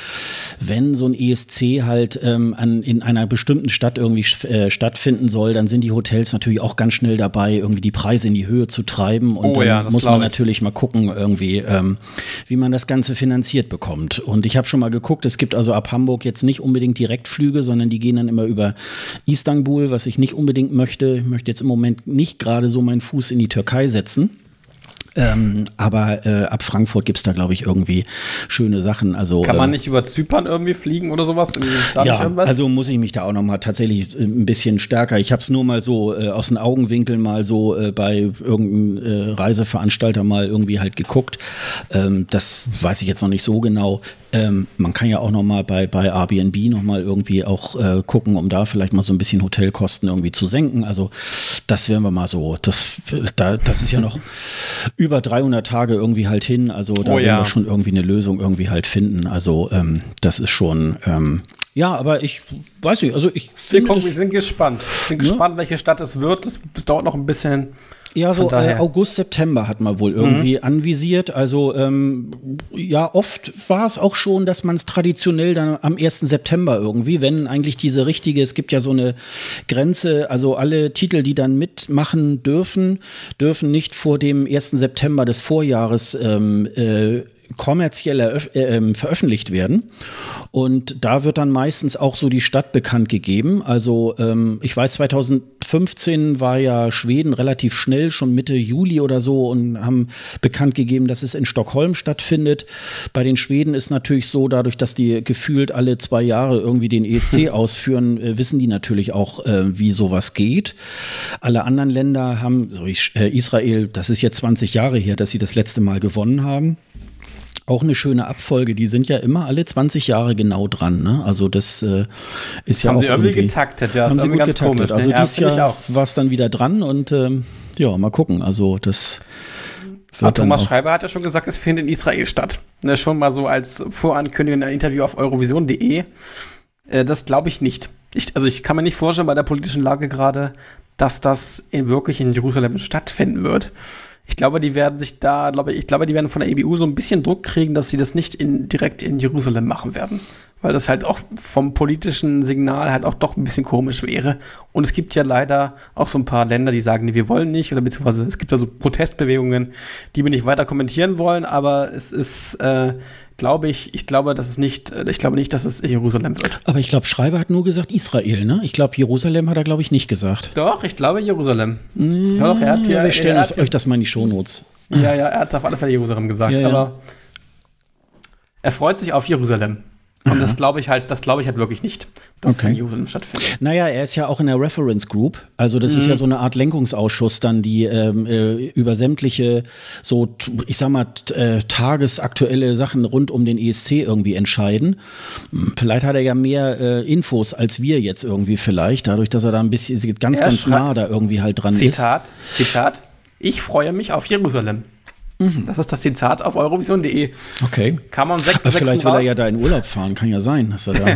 [SPEAKER 1] wenn so ein ESC halt ähm, an, in einer bestimmten Stadt irgendwie äh, stattfinden soll, dann sind die Hotels natürlich auch ganz schnell dabei, irgendwie die Preise in die Höhe zu treiben. Und oh, dann ja, muss man natürlich mal gucken, irgendwie, ähm, wie man das Ganze finanziert bekommt. Und ich habe schon mal geguckt, es gibt also ab Hamburg jetzt jetzt nicht unbedingt Direktflüge, sondern die gehen dann immer über Istanbul, was ich nicht unbedingt möchte. Ich möchte jetzt im Moment nicht gerade so meinen Fuß in die Türkei setzen. Ähm, aber äh, ab Frankfurt gibt es da, glaube ich, irgendwie schöne Sachen. Also,
[SPEAKER 2] Kann man ähm, nicht über Zypern irgendwie fliegen oder sowas?
[SPEAKER 1] ja, also muss ich mich da auch noch mal tatsächlich äh, ein bisschen stärker. Ich habe es nur mal so äh, aus den Augenwinkeln mal so äh, bei irgendeinem äh, Reiseveranstalter mal irgendwie halt geguckt. Ähm, das weiß ich jetzt noch nicht so genau. Ähm, man kann ja auch noch mal bei, bei Airbnb noch mal irgendwie auch äh, gucken, um da vielleicht mal so ein bisschen Hotelkosten irgendwie zu senken. Also das werden wir mal so. Das, da, das ist ja noch über 300 Tage irgendwie halt hin. Also da oh, werden ja. wir schon irgendwie eine Lösung irgendwie halt finden. Also ähm, das ist schon ähm, ja, aber ich weiß nicht, also ich
[SPEAKER 2] finde. Wir, gucken, wir sind gespannt. Ich bin ja. gespannt, welche Stadt es wird. Es dauert noch ein bisschen.
[SPEAKER 1] Ja, so äh, August, September hat man wohl irgendwie mhm. anvisiert. Also ähm, ja, oft war es auch schon, dass man es traditionell dann am 1. September irgendwie, wenn eigentlich diese richtige, es gibt ja so eine Grenze, also alle Titel, die dann mitmachen dürfen, dürfen nicht vor dem 1. September des Vorjahres ähm, äh, kommerziell äh, ähm, veröffentlicht werden. Und da wird dann meistens auch so die Stadt bekannt gegeben. Also ähm, ich weiß, 2015 war ja Schweden relativ schnell, schon Mitte Juli oder so, und haben bekannt gegeben, dass es in Stockholm stattfindet. Bei den Schweden ist natürlich so, dadurch, dass die gefühlt alle zwei Jahre irgendwie den ESC [laughs] ausführen, äh, wissen die natürlich auch, äh, wie sowas geht. Alle anderen Länder haben, so äh, Israel, das ist jetzt 20 Jahre her, dass sie das letzte Mal gewonnen haben. Auch eine schöne Abfolge. Die sind ja immer alle 20 Jahre genau dran. Ne? Also das äh, ist ja
[SPEAKER 2] haben
[SPEAKER 1] auch
[SPEAKER 2] sie irgendwie, irgendwie getaktet. Ja,
[SPEAKER 1] haben sie gut ganz getaktet. Komisch, also ja, dieses Jahr war es dann wieder dran und ähm, ja, mal gucken. Also das
[SPEAKER 2] wird Thomas Schreiber hat ja schon gesagt, es findet in Israel statt. Ne, schon mal so als Vorankündigung in einem Interview auf eurovision.de. Äh, das glaube ich nicht. Ich, also ich kann mir nicht vorstellen bei der politischen Lage gerade, dass das in, wirklich in Jerusalem stattfinden wird. Ich glaube, die werden sich da, glaube ich, glaube, die werden von der EBU so ein bisschen Druck kriegen, dass sie das nicht in, direkt in Jerusalem machen werden. Weil das halt auch vom politischen Signal halt auch doch ein bisschen komisch wäre. Und es gibt ja leider auch so ein paar Länder, die sagen, nee, wir wollen nicht, oder beziehungsweise es gibt da so Protestbewegungen, die wir nicht weiter kommentieren wollen, aber es ist, äh, glaube ich, ich glaube, dass es nicht, ich glaube nicht, dass es Jerusalem wird.
[SPEAKER 1] Aber ich glaube, Schreiber hat nur gesagt Israel, ne? Ich glaube, Jerusalem hat er, glaube ich, nicht gesagt.
[SPEAKER 2] Doch, ich glaube Jerusalem.
[SPEAKER 1] Ja, doch, er hat ja, wir stellen uns, euch das mal in die Shownotes.
[SPEAKER 2] Ja, ja, er hat es auf alle Fälle Jerusalem gesagt, ja, ja. aber er freut sich auf Jerusalem. Und Aha. das glaube ich halt, das glaube ich halt wirklich nicht, dass okay. Jerusalem stattfindet.
[SPEAKER 1] Naja, er ist ja auch in der Reference Group. Also das mhm. ist ja so eine Art Lenkungsausschuss dann, die ähm, äh, über sämtliche so, ich sag mal, äh, tagesaktuelle Sachen rund um den ESC irgendwie entscheiden. Hm, vielleicht hat er ja mehr äh, Infos als wir jetzt irgendwie vielleicht, dadurch, dass er da ein bisschen ganz, er ganz nah da irgendwie halt dran
[SPEAKER 2] Zitat, ist. Zitat, Zitat, ich freue mich auf Jerusalem. Mhm. Das ist das Zitat auf eurovision.de.
[SPEAKER 1] Okay.
[SPEAKER 2] Kam am 6.
[SPEAKER 1] Aber vielleicht will er ja da in Urlaub fahren, kann ja sein, dass er da. [laughs]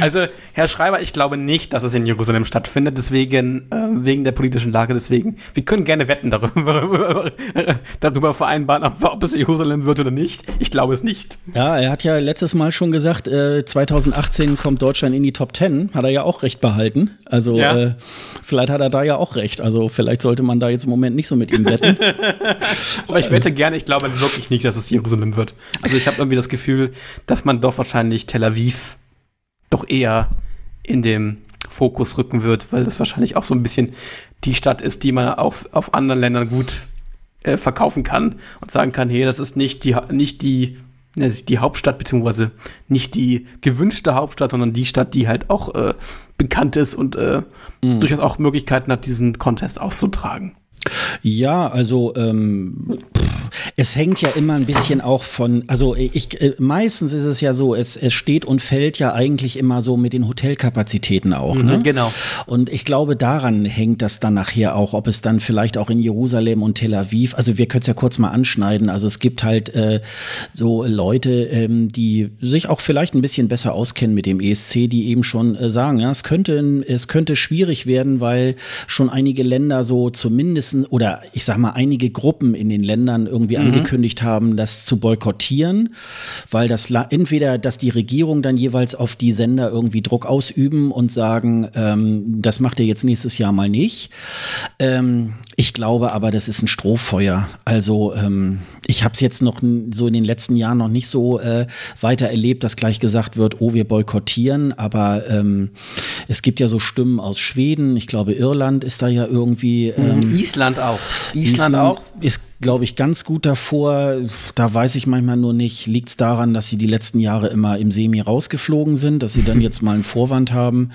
[SPEAKER 2] also, Herr Schreiber, ich glaube nicht, dass es in Jerusalem stattfindet, deswegen, äh, wegen der politischen Lage, deswegen, wir können gerne wetten darüber, [laughs] darüber vereinbaren, ob, ob, es Jerusalem wird oder nicht. Ich glaube es nicht.
[SPEAKER 1] Ja, er hat ja letztes Mal schon gesagt, äh, 2018 kommt Deutschland in die Top 10, hat er ja auch recht behalten. Also, ja. äh, vielleicht hat er da ja auch recht. Also, vielleicht sollte man da jetzt Moment nicht so mit ihm wetten. [laughs]
[SPEAKER 2] Aber ich wette gerne, ich glaube wirklich nicht, dass es Jerusalem wird. Also ich habe irgendwie das Gefühl, dass man doch wahrscheinlich Tel Aviv doch eher in dem Fokus rücken wird, weil das wahrscheinlich auch so ein bisschen die Stadt ist, die man auf, auf anderen Ländern gut äh, verkaufen kann und sagen kann, hey, das ist nicht die, nicht die, ne, die Hauptstadt, beziehungsweise nicht die gewünschte Hauptstadt, sondern die Stadt, die halt auch äh, bekannt ist und äh, mhm. durchaus auch Möglichkeiten hat, diesen Contest auszutragen.
[SPEAKER 1] Ja, also ähm, es hängt ja immer ein bisschen auch von, also ich äh, meistens ist es ja so, es, es steht und fällt ja eigentlich immer so mit den Hotelkapazitäten auch. Mhm, ne?
[SPEAKER 2] Genau.
[SPEAKER 1] Und ich glaube, daran hängt das dann nachher auch, ob es dann vielleicht auch in Jerusalem und Tel Aviv, also wir können es ja kurz mal anschneiden. Also es gibt halt äh, so Leute, ähm, die sich auch vielleicht ein bisschen besser auskennen mit dem ESC, die eben schon äh, sagen, ja, es könnte, es könnte schwierig werden, weil schon einige Länder so zumindest oder ich sag mal einige Gruppen in den Ländern irgendwie mhm. angekündigt haben, das zu boykottieren, weil das entweder, dass die Regierung dann jeweils auf die Sender irgendwie Druck ausüben und sagen, ähm, das macht ihr jetzt nächstes Jahr mal nicht. Ähm, ich glaube aber, das ist ein Strohfeuer. Also ähm, ich habe es jetzt noch so in den letzten Jahren noch nicht so äh, weiter erlebt, dass gleich gesagt wird, oh, wir boykottieren. Aber ähm, es gibt ja so Stimmen aus Schweden. Ich glaube, Irland ist da ja irgendwie.
[SPEAKER 2] Mhm. Ähm, Island auch.
[SPEAKER 1] Island, Island auch. Ist glaube ich, ganz gut davor. Da weiß ich manchmal nur nicht, liegt es daran, dass sie die letzten Jahre immer im Semi rausgeflogen sind, dass sie dann [laughs] jetzt mal einen Vorwand haben.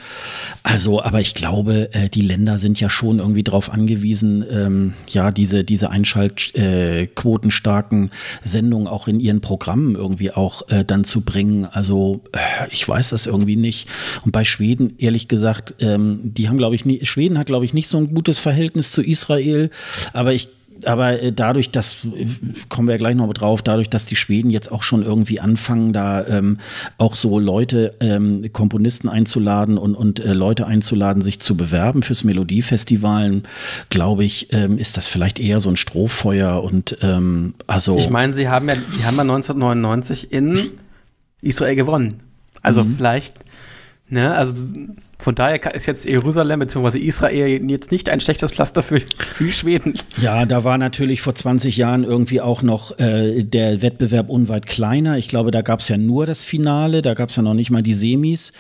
[SPEAKER 1] Also, aber ich glaube, äh, die Länder sind ja schon irgendwie darauf angewiesen, ähm, ja, diese, diese einschaltquotenstarken äh, Sendungen auch in ihren Programmen irgendwie auch äh, dann zu bringen. Also, äh, ich weiß das irgendwie nicht. Und bei Schweden, ehrlich gesagt, ähm, die haben, glaube ich, nie, Schweden hat, glaube ich, nicht so ein gutes Verhältnis zu Israel, aber ich aber äh, dadurch, dass, kommen wir ja gleich noch drauf, dadurch, dass die Schweden jetzt auch schon irgendwie anfangen, da ähm, auch so Leute, ähm, Komponisten einzuladen und, und äh, Leute einzuladen, sich zu bewerben fürs Melodiefestivalen, glaube ich, ähm, ist das vielleicht eher so ein Strohfeuer und ähm, also.
[SPEAKER 2] Ich meine, sie haben ja, sie haben ja 1999 in Israel gewonnen. Also mhm. vielleicht, ne, also von daher ist jetzt Jerusalem bzw. Israel jetzt nicht ein schlechtes Pflaster für, [laughs] für Schweden.
[SPEAKER 1] Ja, da war natürlich vor 20 Jahren irgendwie auch noch äh, der Wettbewerb unweit kleiner. Ich glaube, da gab es ja nur das Finale, da gab es ja noch nicht mal die Semis.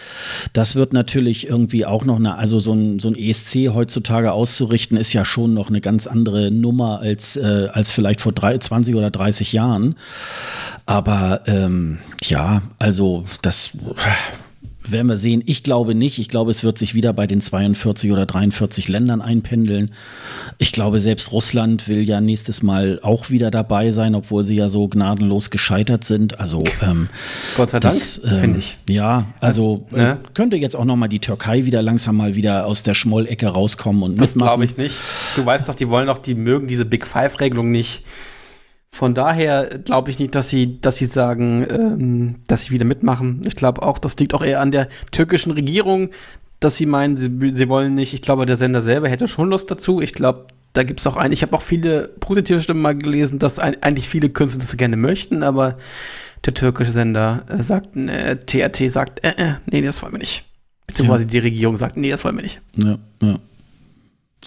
[SPEAKER 1] Das wird natürlich irgendwie auch noch eine, also so ein, so ein ESC heutzutage auszurichten, ist ja schon noch eine ganz andere Nummer als, äh, als vielleicht vor drei, 20 oder 30 Jahren. Aber ähm, ja, also das werden wir sehen. Ich glaube nicht. Ich glaube, es wird sich wieder bei den 42 oder 43 Ländern einpendeln. Ich glaube, selbst Russland will ja nächstes Mal auch wieder dabei sein, obwohl sie ja so gnadenlos gescheitert sind. Also ähm,
[SPEAKER 2] Gott sei das, Dank, ähm, finde ich.
[SPEAKER 1] Ja, also äh, ja. könnte jetzt auch noch mal die Türkei wieder langsam mal wieder aus der Schmollecke rauskommen und
[SPEAKER 2] Das glaube ich nicht. Du weißt doch, die wollen doch, die mögen diese Big Five-Regelung nicht. Von daher glaube ich nicht, dass sie, dass sie sagen, ähm, dass sie wieder mitmachen. Ich glaube auch, das liegt auch eher an der türkischen Regierung, dass sie meinen, sie, sie wollen nicht. Ich glaube, der Sender selber hätte schon Lust dazu. Ich glaube, da gibt es auch einen. Ich habe auch viele positive Stimmen mal gelesen, dass ein, eigentlich viele Künstler das gerne möchten, aber der türkische Sender äh, sagt, äh, TRT sagt, äh, äh, nee, das wollen wir nicht. Beziehungsweise ja. die Regierung sagt, nee, das wollen wir nicht.
[SPEAKER 1] Ja, ja.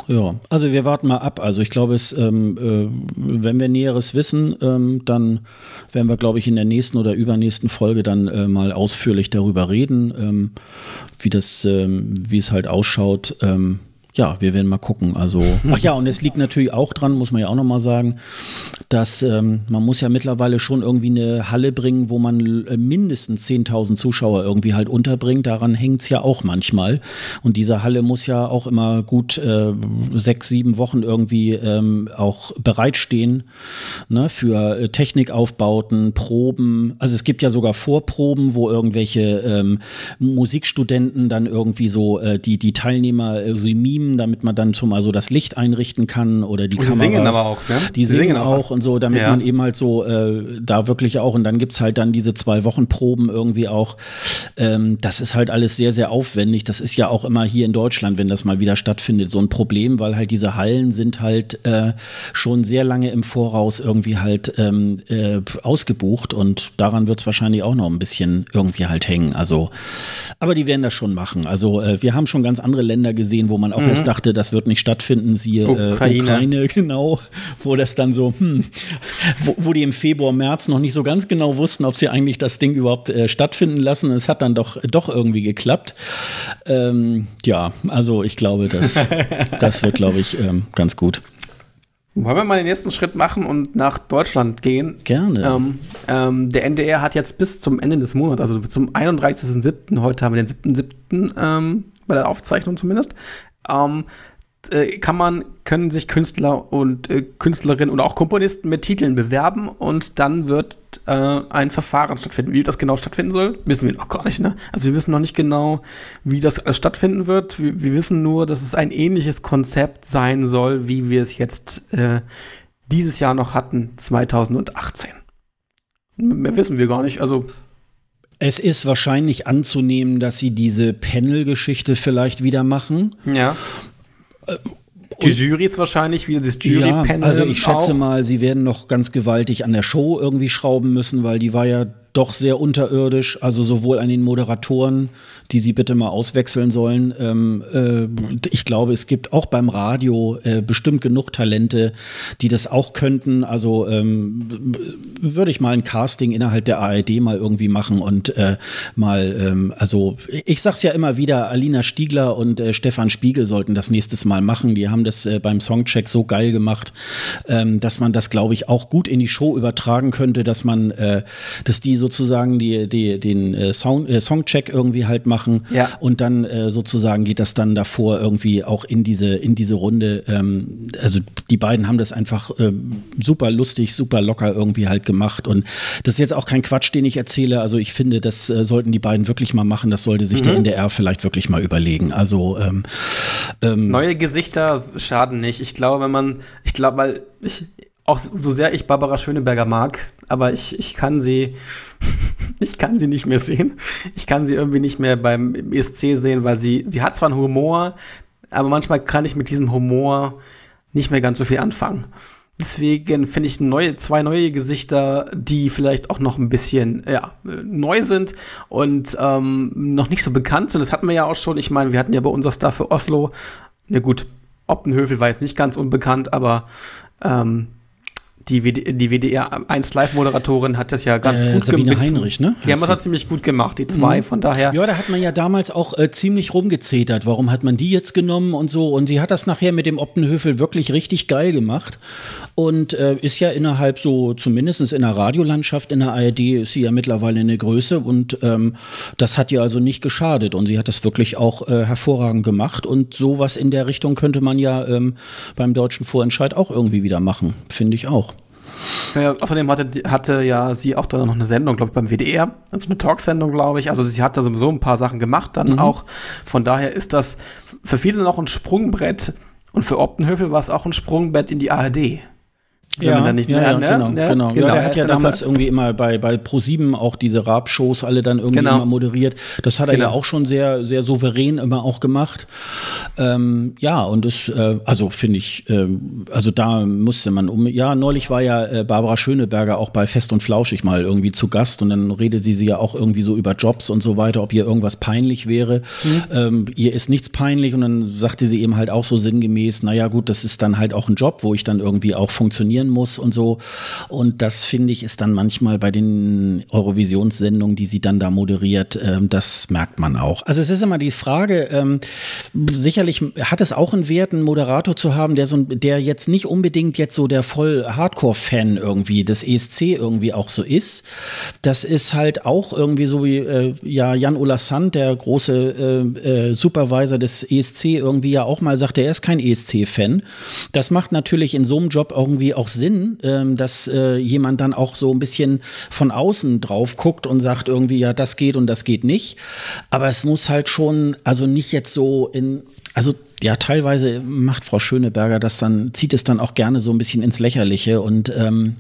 [SPEAKER 1] Ja, also wir warten mal ab. Also ich glaube, es, ähm, äh, wenn wir Näheres wissen, ähm, dann werden wir, glaube ich, in der nächsten oder übernächsten Folge dann äh, mal ausführlich darüber reden, ähm, wie das, ähm, wie es halt ausschaut. Ähm, ja, wir werden mal gucken. Also, [laughs] ach ja, und es liegt natürlich auch dran, muss man ja auch nochmal sagen, dass ähm, man muss ja mittlerweile schon irgendwie eine Halle bringen, wo man äh, mindestens 10.000 Zuschauer irgendwie halt unterbringt. Daran hängt es ja auch manchmal. Und diese Halle muss ja auch immer gut äh, sechs, sieben Wochen irgendwie ähm, auch bereitstehen ne, für äh, Technikaufbauten, Proben. Also es gibt ja sogar Vorproben, wo irgendwelche ähm, Musikstudenten dann irgendwie so äh, die, die Teilnehmer äh, sie mimen, damit man dann zum also das Licht einrichten kann oder die
[SPEAKER 2] Und die singen aber auch, ne?
[SPEAKER 1] Die, singen, auch und so, damit
[SPEAKER 2] Ja.
[SPEAKER 1] man eben halt so äh, da wirklich auch und dann gibt's halt dann diese zwei Wochen Proben irgendwie auch. Ähm, das ist halt alles sehr, sehr aufwendig. Das ist ja auch immer hier in Deutschland, wenn das mal wieder stattfindet, so ein Problem, weil halt diese Hallen sind halt äh, schon sehr lange im Voraus irgendwie halt ähm, äh, ausgebucht und daran wird's wahrscheinlich auch noch ein bisschen irgendwie halt hängen. Also, aber die werden das schon machen. Also äh, wir haben schon ganz andere Länder gesehen, wo man auch erst dachte, das wird nicht stattfinden. Siehe äh,
[SPEAKER 2] Ukraine.
[SPEAKER 1] Ukraine, [laughs] genau, wo das dann so, hm, wo, wo die im Februar, März noch nicht so ganz genau wussten, ob sie eigentlich das Ding überhaupt äh, stattfinden lassen. Es hat dann doch, doch irgendwie geklappt. Ähm, ja, also ich glaube, das, [laughs] das wird, glaube ich, ähm, ganz gut.
[SPEAKER 2] Wollen wir mal den nächsten Schritt machen und nach Deutschland gehen?
[SPEAKER 1] Gerne.
[SPEAKER 2] Ähm, ähm, der NDR hat jetzt bis zum Ende des Monats, also bis zum 31.07., heute haben wir den 7.07., ähm, bei der Aufzeichnung zumindest, ähm, äh, kann man, können sich Künstler und äh, Künstlerinnen oder auch Komponisten mit Titeln bewerben und dann wird äh, ein Verfahren stattfinden. Wie das genau stattfinden soll, wissen wir noch gar nicht. Ne? Also wir wissen noch nicht genau, wie das alles stattfinden wird. Wir, wir wissen nur, dass es ein ähnliches Konzept sein soll, wie wir es jetzt äh, dieses Jahr noch hatten, 2018. Mehr wissen wir gar nicht. Also
[SPEAKER 1] Es ist wahrscheinlich anzunehmen, dass sie diese Panel-Geschichte vielleicht wieder machen.
[SPEAKER 2] ja. Die Jury ist wahrscheinlich wieder das Jury-Panel.
[SPEAKER 1] Ja, also ich schätze
[SPEAKER 2] auch.
[SPEAKER 1] mal, sie werden noch ganz gewaltig an der Show irgendwie schrauben müssen, weil die war ja doch sehr unterirdisch, also sowohl an den Moderatoren, die sie bitte mal auswechseln sollen. Ähm, äh, ich glaube, es gibt auch beim Radio äh, bestimmt genug Talente, die das auch könnten. Also ähm, würde ich mal ein Casting innerhalb der ARD mal irgendwie machen und äh, mal, ähm, also ich sag's ja immer wieder, Alina Stiegler und äh, Stefan Spiegel sollten das nächstes Mal machen. Die haben das äh, beim Songcheck so geil gemacht, ähm, dass man das, glaube ich, auch gut in die Show übertragen könnte, dass man, äh, dass die sozusagen die, die, den äh, Sound, äh, Songcheck irgendwie halt machen
[SPEAKER 2] Ja.
[SPEAKER 1] und dann äh, sozusagen geht das dann davor irgendwie auch in diese, in diese Runde. Ähm, also die beiden haben das einfach ähm, super lustig, super locker irgendwie halt gemacht. Und das ist jetzt auch kein Quatsch, den ich erzähle. Also ich finde, das äh, sollten die beiden wirklich mal machen. Das sollte sich der NDR vielleicht wirklich mal überlegen. Also ähm, ähm,
[SPEAKER 2] Neue Gesichter schaden nicht. Ich glaube, wenn man, ich glaube, weil ich, auch so sehr ich Barbara Schöneberger mag, aber ich, ich kann sie, [laughs] ich kann sie nicht mehr sehen. Ich kann sie irgendwie nicht mehr beim ESC sehen, weil sie, sie hat zwar einen Humor, aber manchmal kann ich mit diesem Humor nicht mehr ganz so viel anfangen. Deswegen finde ich neue, zwei neue Gesichter, die vielleicht auch noch ein bisschen ja, neu sind und ähm, noch nicht so bekannt sind. Das hatten wir ja auch schon. Ich meine, wir hatten ja bei unser Star für Oslo, na gut, Optenhövel war jetzt nicht ganz unbekannt, aber ähm, die, WD, die WDR 1 Live-Moderatorin hat das ja ganz
[SPEAKER 1] Äh,
[SPEAKER 2] gut
[SPEAKER 1] Sabine
[SPEAKER 2] gemacht.
[SPEAKER 1] Heinrich, ne?
[SPEAKER 2] Die haben das hat ziemlich gut gemacht, die zwei. Von daher,
[SPEAKER 1] Ja, da hat man ja damals auch äh, ziemlich rumgezetert. Warum hat man die jetzt genommen und so? Und sie hat das nachher mit dem Optenhöfel wirklich richtig geil gemacht. Und äh, ist ja innerhalb so, zumindest in der Radiolandschaft in der ARD, ist sie ja mittlerweile eine Größe. Und ähm, das hat ihr also nicht geschadet. Und sie hat das wirklich auch äh, hervorragend gemacht. Und sowas in der Richtung könnte man ja ähm, beim deutschen Vorentscheid auch irgendwie wieder machen. Finde ich auch.
[SPEAKER 2] Ja, außerdem hatte, hatte ja sie auch dann noch eine Sendung, glaube ich, beim WDR, also eine Talksendung, glaube ich. Also sie hat da sowieso ein paar Sachen gemacht dann
[SPEAKER 1] Mhm.
[SPEAKER 2] auch. Von daher ist das für viele noch ein Sprungbrett und für Optenhöfel war es auch ein Sprungbrett in die ARD. Wenn man da nicht
[SPEAKER 1] ja,
[SPEAKER 2] mehr-
[SPEAKER 1] ja,
[SPEAKER 2] ne?
[SPEAKER 1] genau,
[SPEAKER 2] Ne?
[SPEAKER 1] genau.
[SPEAKER 2] Genau,
[SPEAKER 1] Ja, der
[SPEAKER 2] er
[SPEAKER 1] hat ja
[SPEAKER 2] dann
[SPEAKER 1] damals irgendwie immer bei, bei Pro7 auch diese Rap-Shows alle dann irgendwie
[SPEAKER 2] Genau.
[SPEAKER 1] immer moderiert. Das hat er ja
[SPEAKER 2] Genau.
[SPEAKER 1] auch schon sehr, sehr souverän immer auch gemacht. Ähm, ja, und das, äh, also finde ich, ähm, also da musste man um, ja, neulich war ja äh, Barbara Schöneberger auch bei Fest und Flauschig mal irgendwie zu Gast und dann redet sie, sie ja auch irgendwie so über Jobs und so weiter, ob ihr irgendwas peinlich wäre. Ähm, ihr ist nichts peinlich und dann sagte sie eben halt auch so sinngemäß, naja gut, das ist dann halt auch ein Job, wo ich dann irgendwie auch funktionieren moderieren muss und so. Und das finde ich ist dann manchmal bei den Eurovisionssendungen, die sie dann da moderiert, ähm, das merkt man auch. Also es ist immer die Frage, ähm, sicherlich hat es auch einen Wert, einen Moderator zu haben, der so, der jetzt nicht unbedingt jetzt so der voll Hardcore-Fan irgendwie des ESC irgendwie auch so ist. Das ist halt auch irgendwie so wie äh, ja Jan Ola Sand, der große äh, äh, Supervisor des ESC, irgendwie ja auch mal sagt, er ist kein ESC-Fan. Das macht natürlich in so einem Job irgendwie auch Sinn, ähm, dass äh, jemand dann auch so ein bisschen von außen drauf guckt und sagt irgendwie, ja, das geht und das geht nicht. Aber es muss halt schon, also nicht jetzt so in, also ja, teilweise macht Frau Schöneberger das dann, zieht es dann auch gerne so ein bisschen ins Lächerliche und ähm,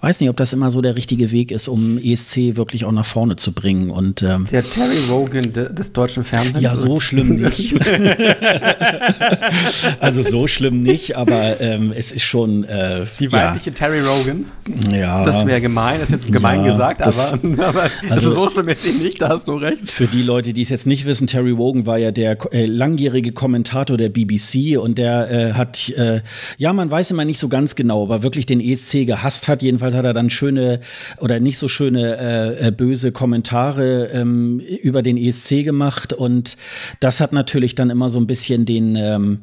[SPEAKER 1] weiß nicht, ob das immer so der richtige Weg ist, um ESC wirklich auch nach vorne zu bringen. Und, ähm,
[SPEAKER 2] der Terry Rogan de, des deutschen Fernsehens.
[SPEAKER 1] Ja, so schlimm [laughs] nicht. [laughs] also so schlimm nicht, aber ähm, es ist schon. Äh,
[SPEAKER 2] Die weibliche
[SPEAKER 1] ja.
[SPEAKER 2] Terry Rogan.
[SPEAKER 1] Ja.
[SPEAKER 2] Das wäre gemein, das ist jetzt gemein ja, gesagt,
[SPEAKER 1] das,
[SPEAKER 2] aber, [laughs] aber also, also, so schlimm ist sie nicht, da hast du recht.
[SPEAKER 1] Für die Leute, die es jetzt nicht wissen, Terry Rogan war ja der äh, langjährige Kommentator der BBC und der äh, hat, äh, ja, man weiß immer nicht so ganz genau, aber wirklich den ESC gehasst hat, jedenfalls Jedenfalls hat er dann schöne oder nicht so schöne äh, äh böse Kommentare ähm, über den ESC gemacht und das hat natürlich dann immer so ein bisschen den ähm,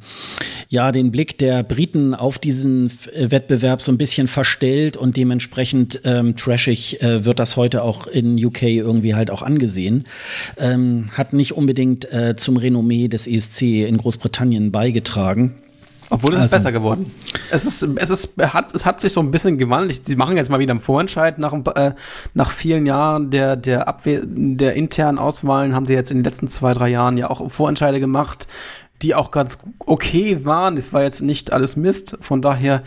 [SPEAKER 1] ja den Blick der Briten auf diesen Wettbewerb so ein bisschen verstellt und dementsprechend ähm, trashig äh, wird das heute auch in UK irgendwie halt auch angesehen. Ähm, hat nicht unbedingt äh, zum Renommee des ESC in Großbritannien beigetragen.
[SPEAKER 2] Obwohl es also. ist besser geworden. Es ist, es ist, hat, es hat sich so ein bisschen gewandelt. Sie machen jetzt mal wieder einen Vorentscheid nach, äh, nach vielen Jahren der, der Abwehr, der internen Auswahlen haben sie jetzt in den letzten zwei, drei Jahren ja auch Vorentscheide gemacht, die auch ganz okay waren. Es war jetzt nicht alles Mist. Von daher,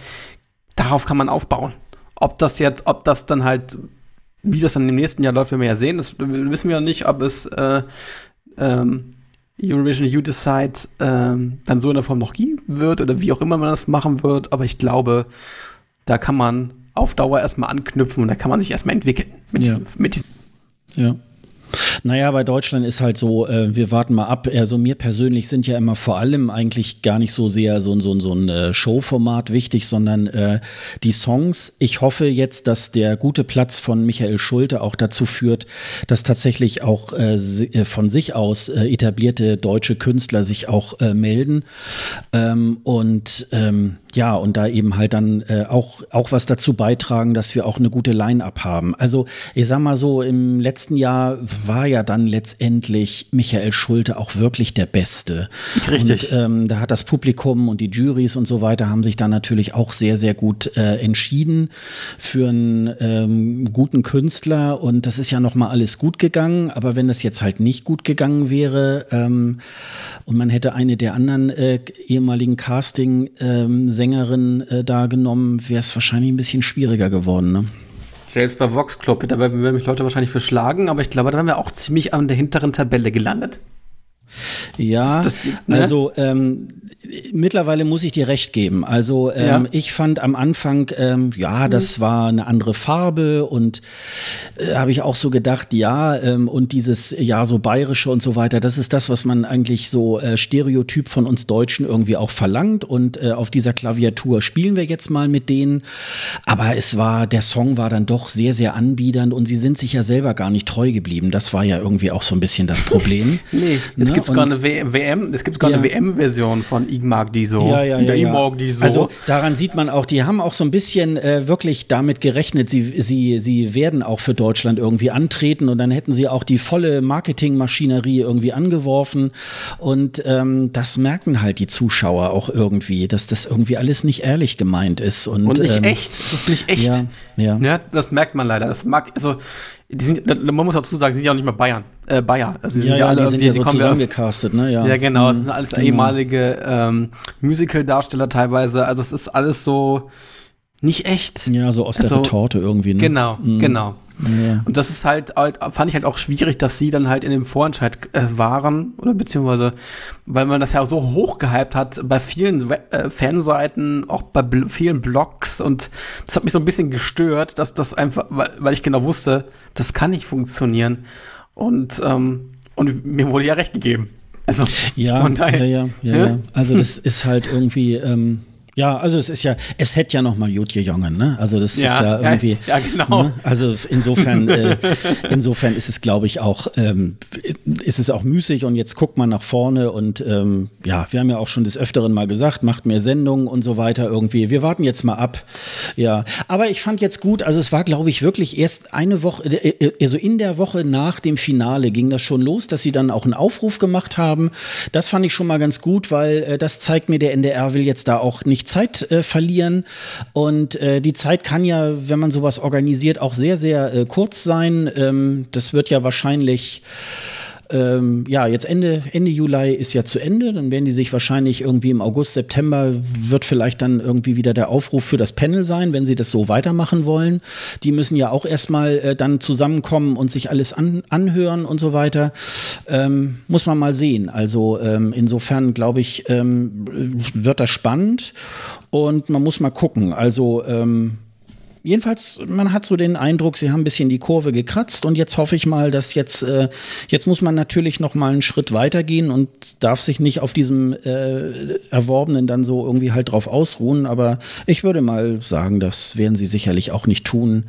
[SPEAKER 2] darauf kann man aufbauen. Ob das jetzt, ob das dann halt, wie das dann im nächsten Jahr läuft, werden wir ja sehen. Das wissen wir ja nicht, ob es, äh, ähm, Eurovision You Decide ähm, dann so in der Form noch geben wird oder wie auch immer man das machen wird. Aber ich glaube, da kann man auf Dauer erstmal anknüpfen und da kann man sich erstmal entwickeln. Mit
[SPEAKER 1] ja.
[SPEAKER 2] Diesem, mit diesem
[SPEAKER 1] ja. Naja, bei Deutschland ist halt so, äh, wir warten mal ab. Also mir persönlich sind ja immer vor allem eigentlich gar nicht so sehr so, so, so ein äh, Showformat wichtig, sondern äh, die Songs. Ich hoffe jetzt, dass der gute Platz von Michael Schulte auch dazu führt, dass tatsächlich auch äh, äh von sich aus äh, etablierte deutsche Künstler sich auch melden. Ähm, und ähm, ja, und da eben halt dann äh, auch, auch was dazu beitragen, dass wir auch eine gute Line-Up haben. Also ich sag mal so, im letzten Jahr war ja dann letztendlich Michael Schulte auch wirklich der Beste.
[SPEAKER 2] Richtig.
[SPEAKER 1] Und ähm, da hat das Publikum und die Juries und so weiter haben sich dann natürlich auch sehr, sehr gut äh, entschieden für einen ähm, guten Künstler und das ist ja nochmal alles gut gegangen, aber wenn das jetzt halt nicht gut gegangen wäre ähm, und man hätte eine der anderen äh, ehemaligen Casting ähm, Sängerin äh, da genommen, wäre es wahrscheinlich ein bisschen schwieriger geworden. Ne?
[SPEAKER 2] Selbst bei Vox Club, da würden mich Leute wahrscheinlich verschlagen, aber ich glaube, da wären wir auch ziemlich an der hinteren Tabelle gelandet.
[SPEAKER 1] Ja, die, ne? also ähm, mittlerweile muss ich dir recht geben. Also ähm, ja. ich fand am Anfang, ähm, ja, das mhm. war eine andere Farbe und äh, habe ich auch so gedacht, ja, ähm, und dieses, ja, so bayerische und so weiter, das ist das, was man eigentlich so äh, stereotyp von uns Deutschen irgendwie auch verlangt und äh, auf dieser Klaviatur spielen wir jetzt mal mit denen. Aber es war, der Song war dann doch sehr, sehr anbiedernd und sie sind sich ja selber gar nicht treu geblieben. Das war ja irgendwie auch so ein bisschen das Problem. [laughs]
[SPEAKER 2] nee, es ne? Gibt sogar eine WM, es gibt sogar ja. eine WM-Version von Igmar die so.
[SPEAKER 1] Ja, ja, ja. ja. die so. Also daran sieht man auch, die haben auch so ein bisschen äh, wirklich damit gerechnet, sie, sie, sie werden auch für Deutschland irgendwie antreten und dann hätten sie auch die volle Marketingmaschinerie irgendwie angeworfen. Und ähm, das merken halt die Zuschauer auch irgendwie, dass das irgendwie alles nicht ehrlich gemeint ist. Und,
[SPEAKER 2] und nicht ähm, echt. Es ist nicht echt.
[SPEAKER 1] Ja, ja.
[SPEAKER 2] ja, das merkt man leider. Das mag, also die sind, man muss dazu sagen, sie sind ja auch nicht mehr Bayern, äh, Bayer.
[SPEAKER 1] Also die ja, sind ja, ja alle, die sind ja so zusammengecastet, ne?
[SPEAKER 2] Ja, ja genau. Das sind alles genau. ehemalige ähm, Musical-Darsteller teilweise. Also es ist alles so nicht echt.
[SPEAKER 1] Ja, so aus der also, Retorte irgendwie, ne?
[SPEAKER 2] Genau, mhm. genau. Ja. Und das ist halt, halt, fand ich halt auch schwierig, dass sie dann halt in dem Vorentscheid äh, waren, oder beziehungsweise, weil man das ja so hoch gehypt hat bei vielen äh, Fanseiten, auch bei vielen Blogs und das hat mich so ein bisschen gestört, dass das einfach, weil, weil ich genau wusste, das kann nicht funktionieren. Und, ähm, und mir wurde ja recht gegeben.
[SPEAKER 1] Also, ja, ja, ja, ja, ja, Also das ist halt irgendwie, ähm, Ja, also es ist ja, es hätte ja noch mal Jutje Jongen, ne? Also das ja, ist ja irgendwie.
[SPEAKER 2] Ja, ja genau. Ne?
[SPEAKER 1] Also insofern, äh, insofern ist es, glaube ich, auch, ähm, ist es auch müßig und jetzt guckt man nach vorne und ähm, ja, wir haben ja auch schon des Öfteren mal gesagt, macht mehr Sendungen und so weiter irgendwie. Wir warten jetzt mal ab. Ja, aber ich fand jetzt gut, also es war, glaube ich, wirklich erst eine Woche, äh, äh, also in der Woche nach dem Finale ging das schon los, dass sie dann auch einen Aufruf gemacht haben. Das fand ich schon mal ganz gut, weil äh, das zeigt mir, der NDR will jetzt da auch nicht Zeit äh, verlieren. Und äh, die Zeit kann ja, wenn man sowas organisiert, auch sehr, sehr äh, kurz sein. Ähm, das wird ja wahrscheinlich ähm, ja, jetzt Ende, Ende Juli ist ja zu Ende. Dann werden die sich wahrscheinlich irgendwie im August, September wird vielleicht dann irgendwie wieder der Aufruf für das Panel sein, wenn sie das so weitermachen wollen. Die müssen ja auch erstmal äh, dann zusammenkommen und sich alles an, anhören und so weiter. Ähm, muss man mal sehen. Also ähm, insofern glaube ich, ähm, wird das spannend und man muss mal gucken. Also ähm, jedenfalls, man hat so den Eindruck, sie haben ein bisschen die Kurve gekratzt und jetzt hoffe ich mal, dass jetzt, äh, jetzt muss man natürlich noch mal einen Schritt weitergehen und darf sich nicht auf diesem äh, Erworbenen dann so irgendwie halt drauf ausruhen. Aber ich würde mal sagen, das werden sie sicherlich auch nicht tun.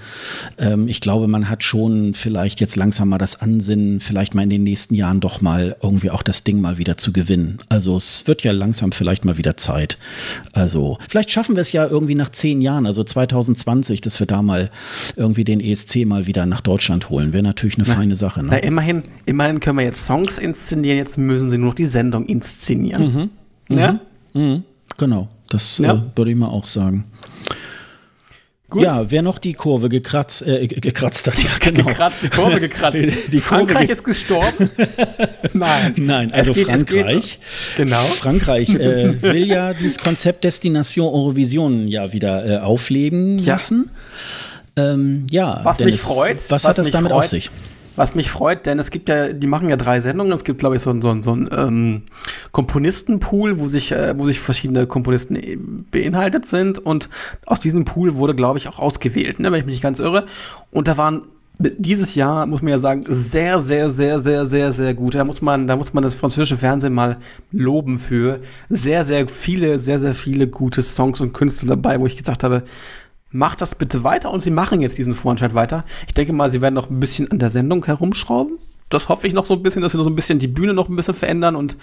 [SPEAKER 1] Ähm, ich glaube, man hat schon vielleicht jetzt langsam mal das Ansinnen, vielleicht mal in den nächsten Jahren doch mal irgendwie auch das Ding mal wieder zu gewinnen. Also es wird ja langsam vielleicht mal wieder Zeit. Also vielleicht schaffen wir es ja irgendwie nach zehn Jahren, also 2020 dass wir da mal irgendwie den ESC mal wieder nach Deutschland holen. Wäre natürlich eine na, feine Sache. Ne?
[SPEAKER 2] Na, immerhin, immerhin können wir jetzt Songs inszenieren, jetzt müssen sie nur noch die Sendung inszenieren.
[SPEAKER 1] Mhm. Ja? Mhm. mhm. Genau, das ja. äh, würde ich mal auch sagen. Gut. Ja, wer noch die Kurve gekratzt, äh, gekratzt hat, ja, [laughs]
[SPEAKER 2] genau. Gekratzt, die Kurve gekratzt.
[SPEAKER 1] die Frankreich Kurve ist gestorben? [laughs]
[SPEAKER 2] Nein.
[SPEAKER 1] Nein, also geht, Frankreich.
[SPEAKER 2] Genau.
[SPEAKER 1] Frankreich äh, [laughs] will ja dieses Konzept Destination Eurovision ja wieder äh, aufleben ja. lassen. Ähm, ja,
[SPEAKER 2] was Dennis, mich freut.
[SPEAKER 1] Was, was hat das damit freut, auf sich?
[SPEAKER 2] Was mich freut, denn es gibt ja, die machen ja drei Sendungen. Es gibt, glaube ich, so, ein so, so ein ähm, Komponistenpool, wo sich, äh, wo sich verschiedene Komponisten äh, beinhaltet sind. Und aus diesem Pool wurde, glaube ich, auch ausgewählt, ne, wenn ich mich nicht ganz irre. Und da waren dieses Jahr, muss man ja sagen, sehr, sehr, sehr, sehr, sehr, sehr gut. Da muss man, da muss man das französische Fernsehen mal loben für sehr, sehr viele, sehr, sehr viele gute Songs und Künstler dabei, wo ich gesagt habe, macht das bitte weiter und sie machen jetzt diesen Vorentscheid weiter. Ich denke mal, sie werden noch ein bisschen an der Sendung herumschrauben. Das hoffe ich noch so ein bisschen, dass sie noch so ein bisschen die Bühne noch ein bisschen verändern und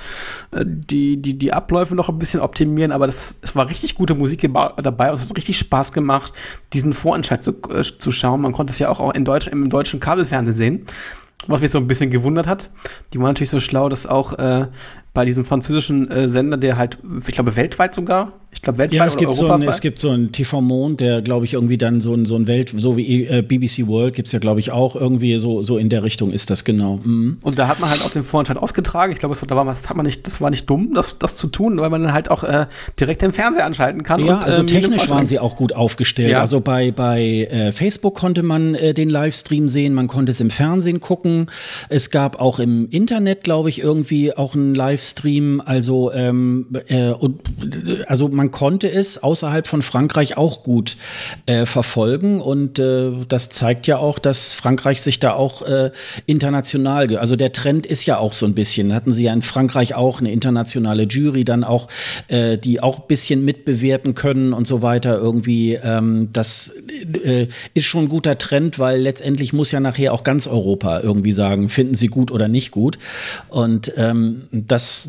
[SPEAKER 2] äh, die, die, die Abläufe noch ein bisschen optimieren. Aber das, es war richtig gute Musik dabei und es hat richtig Spaß gemacht, diesen Vorentscheid zu, äh, zu schauen. Man konnte es ja auch in Deutsch, im deutschen Kabelfernsehen sehen was mich so ein bisschen gewundert hat. Die waren natürlich so schlau, dass auch äh, bei diesem französischen äh, Sender, der halt, ich glaube, weltweit sogar ich glaube, weltweit
[SPEAKER 1] ja, es gibt, so ein, es gibt so einen TV Mond, der, glaube ich, irgendwie dann so ein, so ein Welt, so wie äh, BBC World gibt es ja, glaube ich, auch irgendwie so, so in der Richtung ist das genau. Mhm.
[SPEAKER 2] Und da hat man halt auch den Vorentscheid ausgetragen. Ich glaube, das, war, das, hat man nicht, das war nicht dumm, das, das zu tun, weil man dann halt auch äh, direkt den Fernseher anschalten kann.
[SPEAKER 1] Ja, und, also ähm, technisch waren sie auch gut aufgestellt. Ja. Also bei, bei äh, Facebook konnte man äh, den Livestream sehen, man konnte es im Fernsehen gucken. Es gab auch im Internet, glaube ich, irgendwie auch einen Livestream. Also, ähm, äh, und, also man konnte es außerhalb von Frankreich auch gut äh, verfolgen. Und äh, das zeigt ja auch, dass Frankreich sich da auch äh, international, also der Trend ist ja auch so ein bisschen, hatten sie ja in Frankreich auch eine internationale Jury dann auch, äh, die auch ein bisschen mitbewerten können und so weiter irgendwie, ähm, das äh, ist schon ein guter Trend, weil letztendlich muss ja nachher auch ganz Europa irgendwie sagen, finden sie gut oder nicht gut. Und ähm, das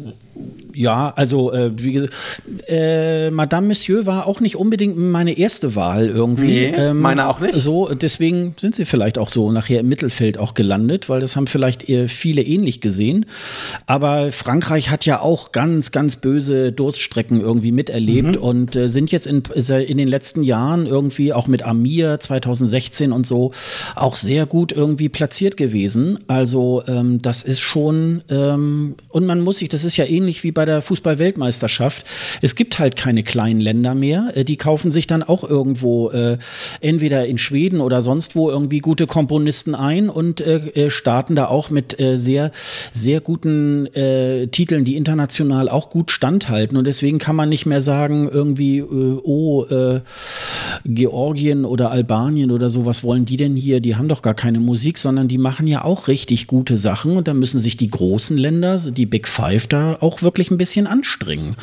[SPEAKER 1] ja, also äh, wie gesagt, äh, Madame Monsieur war auch nicht unbedingt meine erste Wahl irgendwie. Nee,
[SPEAKER 2] ähm, meine auch nicht.
[SPEAKER 1] So, deswegen sind sie vielleicht auch so nachher im Mittelfeld auch gelandet, weil das haben vielleicht äh, viele ähnlich gesehen. Aber Frankreich hat ja auch ganz, ganz böse Durststrecken irgendwie miterlebt mhm. und äh, sind jetzt in, in den letzten Jahren irgendwie auch mit Amir 2016 und so auch sehr gut irgendwie platziert gewesen. Also ähm, das ist schon, ähm, und man muss sich, das ist ja ähnlich wie bei der Fußball-Weltmeisterschaft. Es gibt halt keine kleinen Länder mehr. Äh, die kaufen sich dann auch irgendwo, äh, entweder in Schweden oder sonst wo, irgendwie gute Komponisten ein und äh, äh starten da auch mit äh, sehr, sehr guten äh, Titeln, die international auch gut standhalten. Und deswegen kann man nicht mehr sagen, irgendwie, oh, Georgien oder Albanien oder so, was wollen die denn hier? Die haben doch gar keine Musik, sondern die machen ja auch richtig gute Sachen. Und da müssen sich die großen Länder, die Big Five, da auch wirklich ein bisschen anstrengen.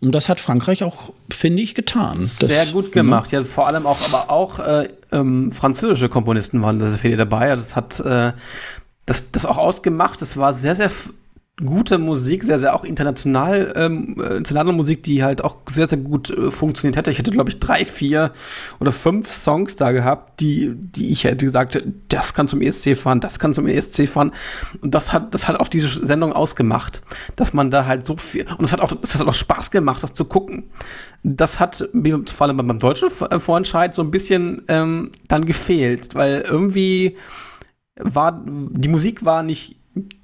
[SPEAKER 1] Und das hat Frankreich auch, finde ich, getan. Das,
[SPEAKER 2] Sehr gut gemacht. Ja, vor allem auch, aber auch äh, ähm, französische Komponisten waren da sehr viele dabei. Also das hat äh, das, das auch ausgemacht. Es war sehr, sehr gute Musik, sehr, sehr auch international, ähm, internationale Musik, die halt auch sehr, sehr gut äh, funktioniert hätte. Ich hätte, glaube ich, drei, vier oder fünf Songs da gehabt, die, die ich hätte gesagt, das kann zum ESC fahren, das kann zum ESC fahren. Und das hat, das hat auch diese Sendung ausgemacht, dass man da halt so viel, und es hat auch, es hat auch Spaß gemacht, das zu gucken. Das hat vor allem beim deutschen äh, Vorentscheid so ein bisschen ähm, dann gefehlt, weil irgendwie war, die Musik war nicht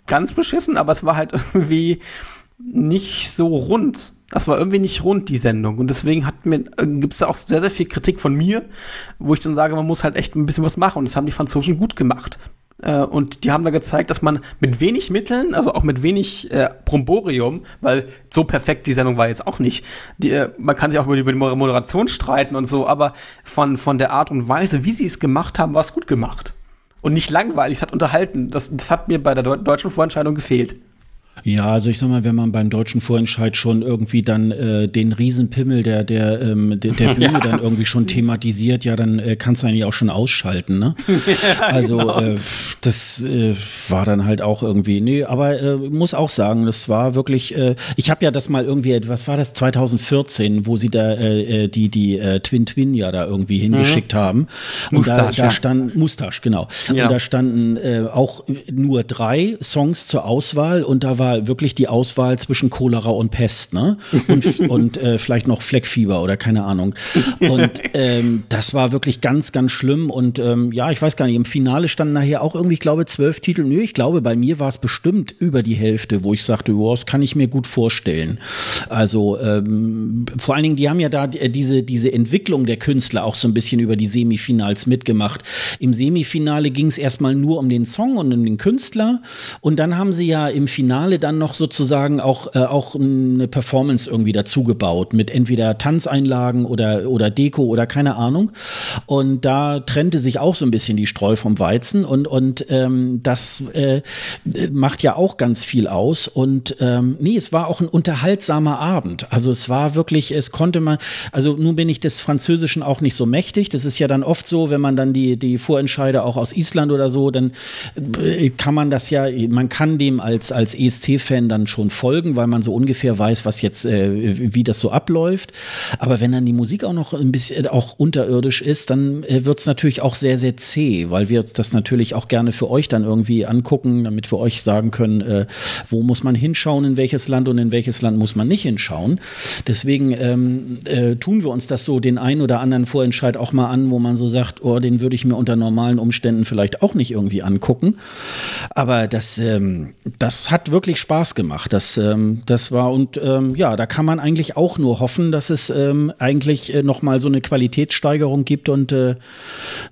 [SPEAKER 2] ganz beschissen, aber es war halt [laughs] irgendwie nicht so rund. Das war irgendwie nicht rund, die Sendung. Und deswegen gibt es da auch sehr, sehr viel Kritik von mir, wo ich dann sage, man muss halt echt ein bisschen was machen. Und das haben die Franzosen gut gemacht. Äh, und die haben da gezeigt, dass man mit wenig Mitteln, also auch mit wenig äh, Bromborium, weil so perfekt die Sendung war jetzt auch nicht. Die, äh, man kann sich auch über die, über die Moderation streiten und so, aber von, von der Art und Weise, wie sie es gemacht haben, war es gut gemacht und nicht langweilig, es hat unterhalten. Das, das hat mir bei der deutschen Vorentscheidung gefehlt.
[SPEAKER 1] Ja, also ich sag mal, wenn man beim deutschen Vorentscheid schon irgendwie dann äh, den Riesenpimmel der, der, ähm, der, der [laughs] Bühne ja. dann irgendwie schon thematisiert, ja, dann äh, kannst du eigentlich auch schon ausschalten, ne? [laughs] Ja, also genau. äh, das äh, war dann halt auch irgendwie, nee, aber äh, muss auch sagen, das war wirklich, äh, ich habe ja das mal irgendwie, was war das, 2014, wo sie da äh, äh, die, die äh, Twin Twin ja da irgendwie mhm. hingeschickt mhm. haben. Und Mustache, da, da stand, Mustache, genau. Ja. Und da standen äh, auch nur drei Songs zur Auswahl und da war wirklich die Auswahl zwischen Cholera und Pest, ne? Und, [laughs] und äh, vielleicht noch Fleckfieber oder keine Ahnung. Und ähm, das war wirklich ganz, ganz schlimm. Und ähm, ja, ich weiß gar nicht, im Finale standen nachher auch irgendwie, ich glaube, zwölf Titel. Nö, ich glaube, bei mir war es bestimmt über die Hälfte, wo ich sagte, wow, das kann ich mir gut vorstellen. Also ähm, vor allen Dingen, die haben ja da äh, diese, diese Entwicklung der Künstler auch so ein bisschen über die Semifinals mitgemacht. Im Semifinale ging es erstmal nur um den Song und um den Künstler. Und dann haben sie ja im Finale dann noch sozusagen auch, äh, auch eine Performance irgendwie dazugebaut mit entweder Tanzeinlagen oder, oder Deko oder keine Ahnung. Und da trennte sich auch so ein bisschen die Streu vom Weizen und, und ähm, das äh, macht ja auch ganz viel aus. Und ähm, nee, es war auch ein unterhaltsamer Abend. Also es war wirklich, es konnte man, also nun bin ich des Französischen auch nicht so mächtig. Das ist ja dann oft so, wenn man dann die, die Vorentscheide auch aus Island oder so, dann äh, kann man das ja, man kann dem als, als ESC-Fan dann schon folgen, weil man so ungefähr weiß, was jetzt, äh, wie das so abläuft. Aber wenn dann die Musik auch noch ein bisschen auch unterirdisch ist, dann äh, wird es natürlich auch sehr, sehr zäh, weil wir das natürlich auch gerne für euch dann irgendwie angucken, damit wir euch sagen können, äh, wo muss man hinschauen, in welches Land und in welches Land muss man nicht hinschauen. Deswegen ähm, äh, tun wir uns das so den einen oder anderen Vorentscheid auch mal an, wo man so sagt, oh, den würde ich mir unter normalen Umständen vielleicht auch nicht irgendwie angucken. Aber das, ähm, das hat wirklich Spaß gemacht. Das, ähm, das war und ähm, ja, da kann man eigentlich auch nur hoffen, dass es ähm, eigentlich äh, noch mal so eine Qualitätssteigerung gibt und äh,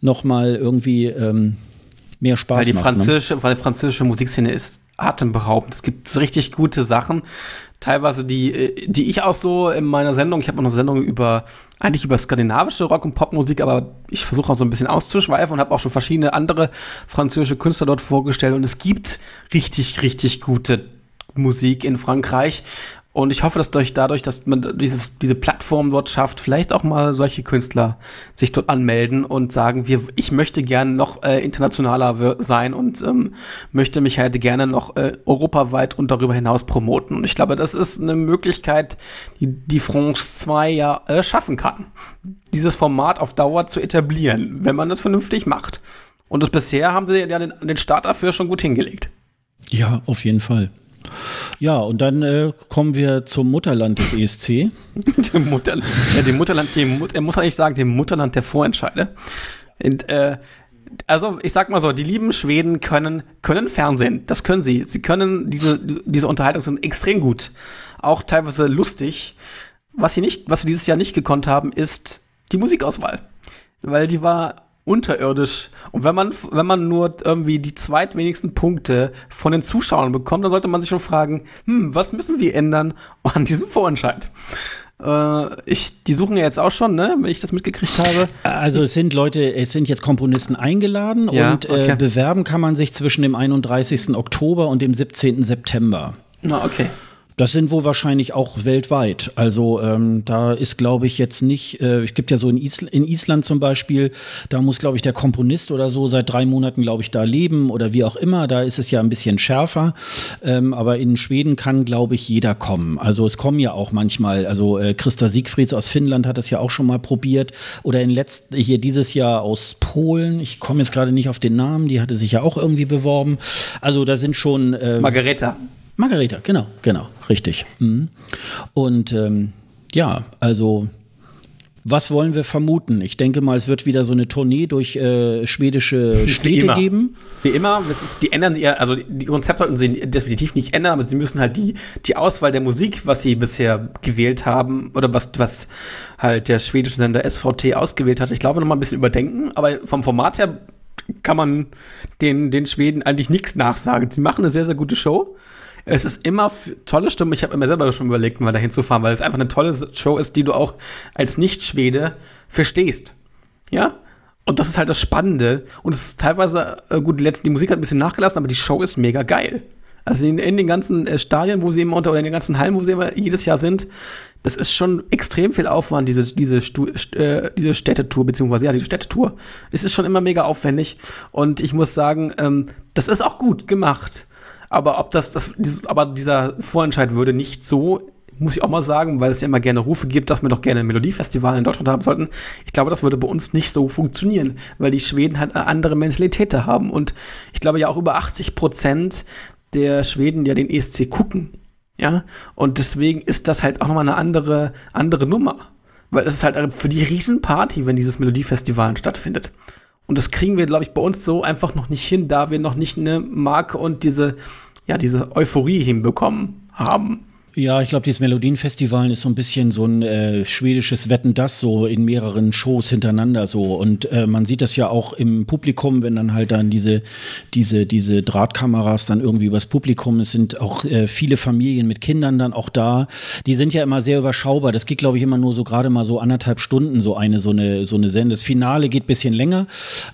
[SPEAKER 1] noch mal irgendwie ähm, mehr Spaß
[SPEAKER 2] weil die
[SPEAKER 1] macht.
[SPEAKER 2] Ne? Französische, ne? Weil die französische Musikszene ist atemberaubend. Es gibt richtig gute Sachen, teilweise die, äh, die ich auch so in meiner Sendung, ich habe eine Sendung über eigentlich über skandinavische Rock- und Popmusik, aber ich versuche auch so ein bisschen auszuschweifen und habe auch schon verschiedene andere französische Künstler dort vorgestellt und es gibt richtig, richtig gute Musik in Frankreich. Und ich hoffe, dass durch, dadurch, dass man dieses, diese Plattform dort schafft, vielleicht auch mal solche Künstler sich dort anmelden und sagen, wir, ich möchte gerne noch äh, internationaler sein und ähm, möchte mich halt gerne noch äh, europaweit und darüber hinaus promoten. Und ich glaube, das ist eine Möglichkeit, die, die France 2 ja äh, schaffen kann, dieses Format auf Dauer zu etablieren, wenn man das vernünftig macht. Und das bisher haben sie ja den, den Start dafür schon gut hingelegt.
[SPEAKER 1] Ja, auf jeden Fall. Ja, und dann äh, kommen wir zum Mutterland des ESC. [laughs]
[SPEAKER 2] dem, Mutter, ja, dem Mutterland, dem, er muss eigentlich sagen, dem Mutterland der Vorentscheide. Und, äh, also ich sag mal so, die lieben Schweden können, können Fernsehen, das können sie. Sie können diese, diese Unterhaltung sind extrem gut. Auch teilweise lustig. Was sie nicht, was sie dieses Jahr nicht gekonnt haben, ist die Musikauswahl. Weil die war unterirdisch. Und wenn man, wenn man nur irgendwie die zweitwenigsten Punkte von den Zuschauern bekommt, dann sollte man sich schon fragen, hm, was müssen wir ändern an diesem Vorentscheid? Äh, ich, die suchen ja jetzt auch schon, ne, wenn ich das mitgekriegt habe.
[SPEAKER 1] Also es sind Leute, es sind jetzt Komponisten eingeladen ja, und äh, okay. äh, bewerben kann man sich zwischen dem 31. Oktober und dem 17. September.
[SPEAKER 2] Na, okay.
[SPEAKER 1] Das sind wohl wahrscheinlich auch weltweit. Also ähm, da ist, glaube ich, jetzt nicht, äh, es gibt ja so in, Isl in Island zum Beispiel, da muss, glaube ich, der Komponist oder so seit drei Monaten, glaube ich, da leben oder wie auch immer. Da ist es ja ein bisschen schärfer. Ähm, aber in Schweden kann, glaube ich, jeder kommen. Also es kommen ja auch manchmal, also äh, Christa Siegfrieds aus Finnland hat das ja auch schon mal probiert. Oder in letzt, hier dieses Jahr aus Polen, ich komme jetzt gerade nicht auf den Namen, die hatte sich ja auch irgendwie beworben. Also da sind schon.
[SPEAKER 2] Äh, Margareta.
[SPEAKER 1] Margareta, genau, genau, richtig. Mhm. Und ähm, ja, also was wollen wir vermuten? Ich denke mal, es wird wieder so eine Tournee durch äh, schwedische Städte geben.
[SPEAKER 2] Wie immer, ist, die ändern ihr, also die Konzepte sollten sie definitiv nicht ändern, aber sie müssen halt die, die Auswahl der Musik, was sie bisher gewählt haben, oder was, was halt der schwedische Sender SVT ausgewählt hat, ich glaube, noch mal ein bisschen überdenken. Aber vom Format her kann man den, den Schweden eigentlich nichts nachsagen. Sie machen eine sehr, sehr gute Show. Es ist immer tolle Stimme. Ich habe mir selber schon überlegt, mal dahin zu fahren, weil es einfach eine tolle Show ist, die du auch als Nicht-Schwede verstehst. Ja? Und das ist halt das Spannende. Und es ist teilweise, äh, gut, die, letzte, die Musik hat ein bisschen nachgelassen, aber die Show ist mega geil. Also in, in den ganzen äh, Stadien, wo sie immer unter, oder in den ganzen Hallen, wo sie immer jedes Jahr sind, das ist schon extrem viel Aufwand, diese, diese, äh, diese Städtetour, beziehungsweise ja, diese Städtetour. Es ist schon immer mega aufwendig. Und ich muss sagen, ähm, das ist auch gut gemacht. Aber ob das, das aber dieser Vorentscheid würde nicht so, muss ich auch mal sagen, weil es ja immer gerne Rufe gibt, dass wir doch gerne ein Melodiefestival in Deutschland haben sollten. Ich glaube, das würde bei uns nicht so funktionieren, weil die Schweden halt eine andere Mentalität haben. Und ich glaube ja auch über 80 Prozent der Schweden ja den ESC gucken. Ja, und deswegen ist das halt auch nochmal eine andere, andere Nummer. Weil es ist halt für die Riesenparty, wenn dieses Melodiefestival stattfindet. Und das kriegen wir, glaube ich, bei uns so einfach noch nicht hin, da wir noch nicht eine Marke und diese, ja, diese Euphorie hinbekommen haben.
[SPEAKER 1] Ja, ich glaube, dieses Melodienfestival ist so ein bisschen so ein äh, schwedisches Wetten das so in mehreren Shows hintereinander so und äh, man sieht das ja auch im Publikum, wenn dann halt dann diese diese diese Drahtkameras dann irgendwie übers Publikum, es sind auch äh, viele Familien mit Kindern dann auch da. Die sind ja immer sehr überschaubar. Das geht glaube ich immer nur so gerade mal so anderthalb Stunden so eine so eine so eine Sendung. Das Finale geht bisschen länger,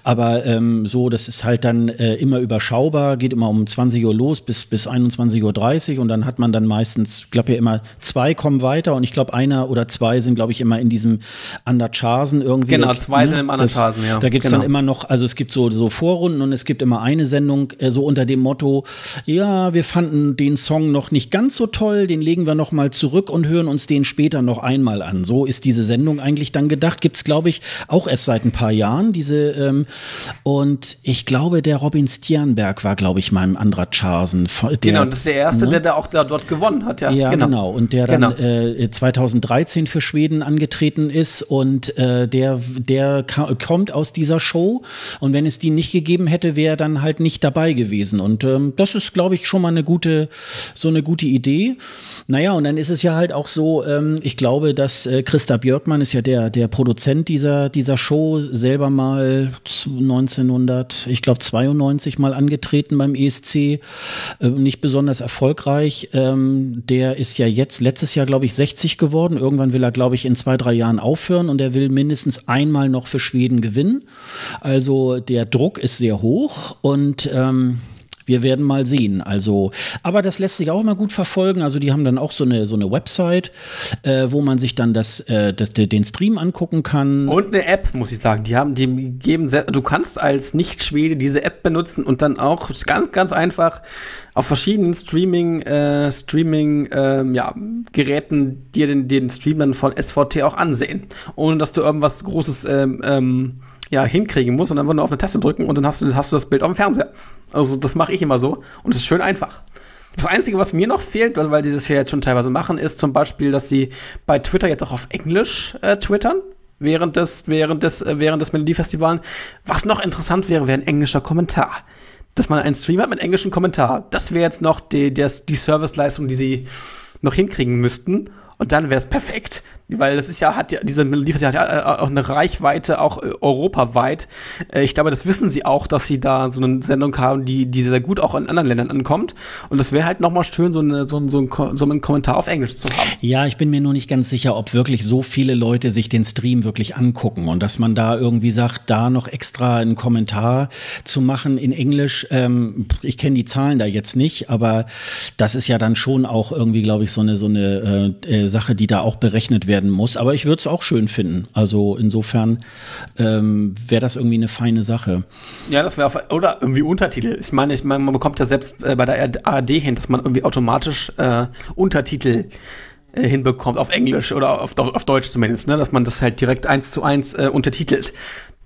[SPEAKER 1] aber ähm, so das ist halt dann äh, immer überschaubar, geht immer um 20 Uhr los bis bis 21:30 Uhr und dann hat man dann meistens glaube ja immer zwei kommen weiter und ich glaube einer oder zwei sind glaube ich immer in diesem Undercharsen irgendwie.
[SPEAKER 2] Genau, zwei ne? sind im Undercharsen, ja.
[SPEAKER 1] Da gibt es genau. dann immer noch, also es gibt so, so Vorrunden und es gibt immer eine Sendung äh, so unter dem Motto, ja, wir fanden den Song noch nicht ganz so toll, den legen wir noch mal zurück und hören uns den später noch einmal an. So ist diese Sendung eigentlich dann gedacht. Gibt es glaube ich auch erst seit ein paar Jahren diese ähm, und ich glaube der Robin Stjernberg war glaube ich mal im Undercharsen.
[SPEAKER 2] Genau, das ist der erste, ne? der da auch da dort gewonnen hat, ja.
[SPEAKER 1] Ja, genau. genau. Und der genau. dann äh, 2013 für Schweden angetreten ist und äh, der, der kommt aus dieser Show. Und wenn es die nicht gegeben hätte, wäre er dann halt nicht dabei gewesen. Und ähm, das ist, glaube ich, schon mal eine gute, so eine gute Idee. Naja, und dann ist es ja halt auch so, ähm, ich glaube, dass äh, Christa Björkmann ist ja der, der Produzent dieser, dieser Show, selber mal 1900, ich glaube 92 mal angetreten beim ESC, äh, nicht besonders erfolgreich. Ähm, der ist ja jetzt letztes Jahr, glaube ich, 60 geworden. Irgendwann will er, glaube ich, in zwei, drei Jahren aufhören und er will mindestens einmal noch für Schweden gewinnen. Also der Druck ist sehr hoch und ähm, wir werden mal sehen. Also, aber das lässt sich auch immer gut verfolgen. Also, die haben dann auch so eine, so eine Website, äh, wo man sich dann das, äh, das, den Stream angucken kann.
[SPEAKER 2] Und eine App, muss ich sagen. Die haben, die geben du kannst als Nicht-Schwede diese App benutzen und dann auch ganz, ganz einfach auf verschiedenen Streaming, äh, Streaming, ähm, ja, Geräten dir den, den Stream dann von SVT auch ansehen. Ohne dass du irgendwas Großes, ähm, ähm, ja, hinkriegen musst und einfach nur auf eine Taste drücken und dann hast du, hast du das Bild auf dem Fernseher. Also das mache ich immer so und es ist schön einfach. Das Einzige, was mir noch fehlt, weil, weil die das ja jetzt schon teilweise machen, ist zum Beispiel, dass sie bei Twitter jetzt auch auf Englisch äh, twittern. Während des, während des, äh, während des Melodiefestivals. Was noch interessant wäre, wäre ein englischer Kommentar. Dass man einen Stream hat mit englischem Kommentar. Das wäre jetzt noch die, die, die Serviceleistung, die sie noch hinkriegen müssten. Und dann wäre es perfekt. Weil das ist ja, hat ja, diese Melodie hat ja auch eine Reichweite, auch äh, europaweit. Äh, ich glaube, das wissen sie auch, dass sie da so eine Sendung haben, die, die sehr gut auch in anderen Ländern ankommt. Und das wäre halt nochmal schön, so, eine, so, so, ein, so einen Kommentar auf Englisch zu haben.
[SPEAKER 1] Ja, ich bin mir nur nicht ganz sicher, ob wirklich so viele Leute sich den Stream wirklich angucken und dass man da irgendwie sagt, da noch extra einen Kommentar zu machen in Englisch. Ähm, ich kenne die Zahlen da jetzt nicht, aber das ist ja dann schon auch irgendwie, glaube ich, so eine, so eine äh, äh Sache, die da auch berechnet werden muss. Aber ich würde es auch schön finden. Also insofern ähm, wäre das irgendwie eine feine Sache.
[SPEAKER 2] Ja, das wäre oder irgendwie Untertitel. Ich meine, ich meine, man bekommt ja selbst äh, bei der ARD hin, dass man irgendwie automatisch äh, Untertitel äh, hinbekommt, auf Englisch oder auf, auf, Deutsch zumindest, ne? dass man das halt direkt eins zu eins äh, untertitelt.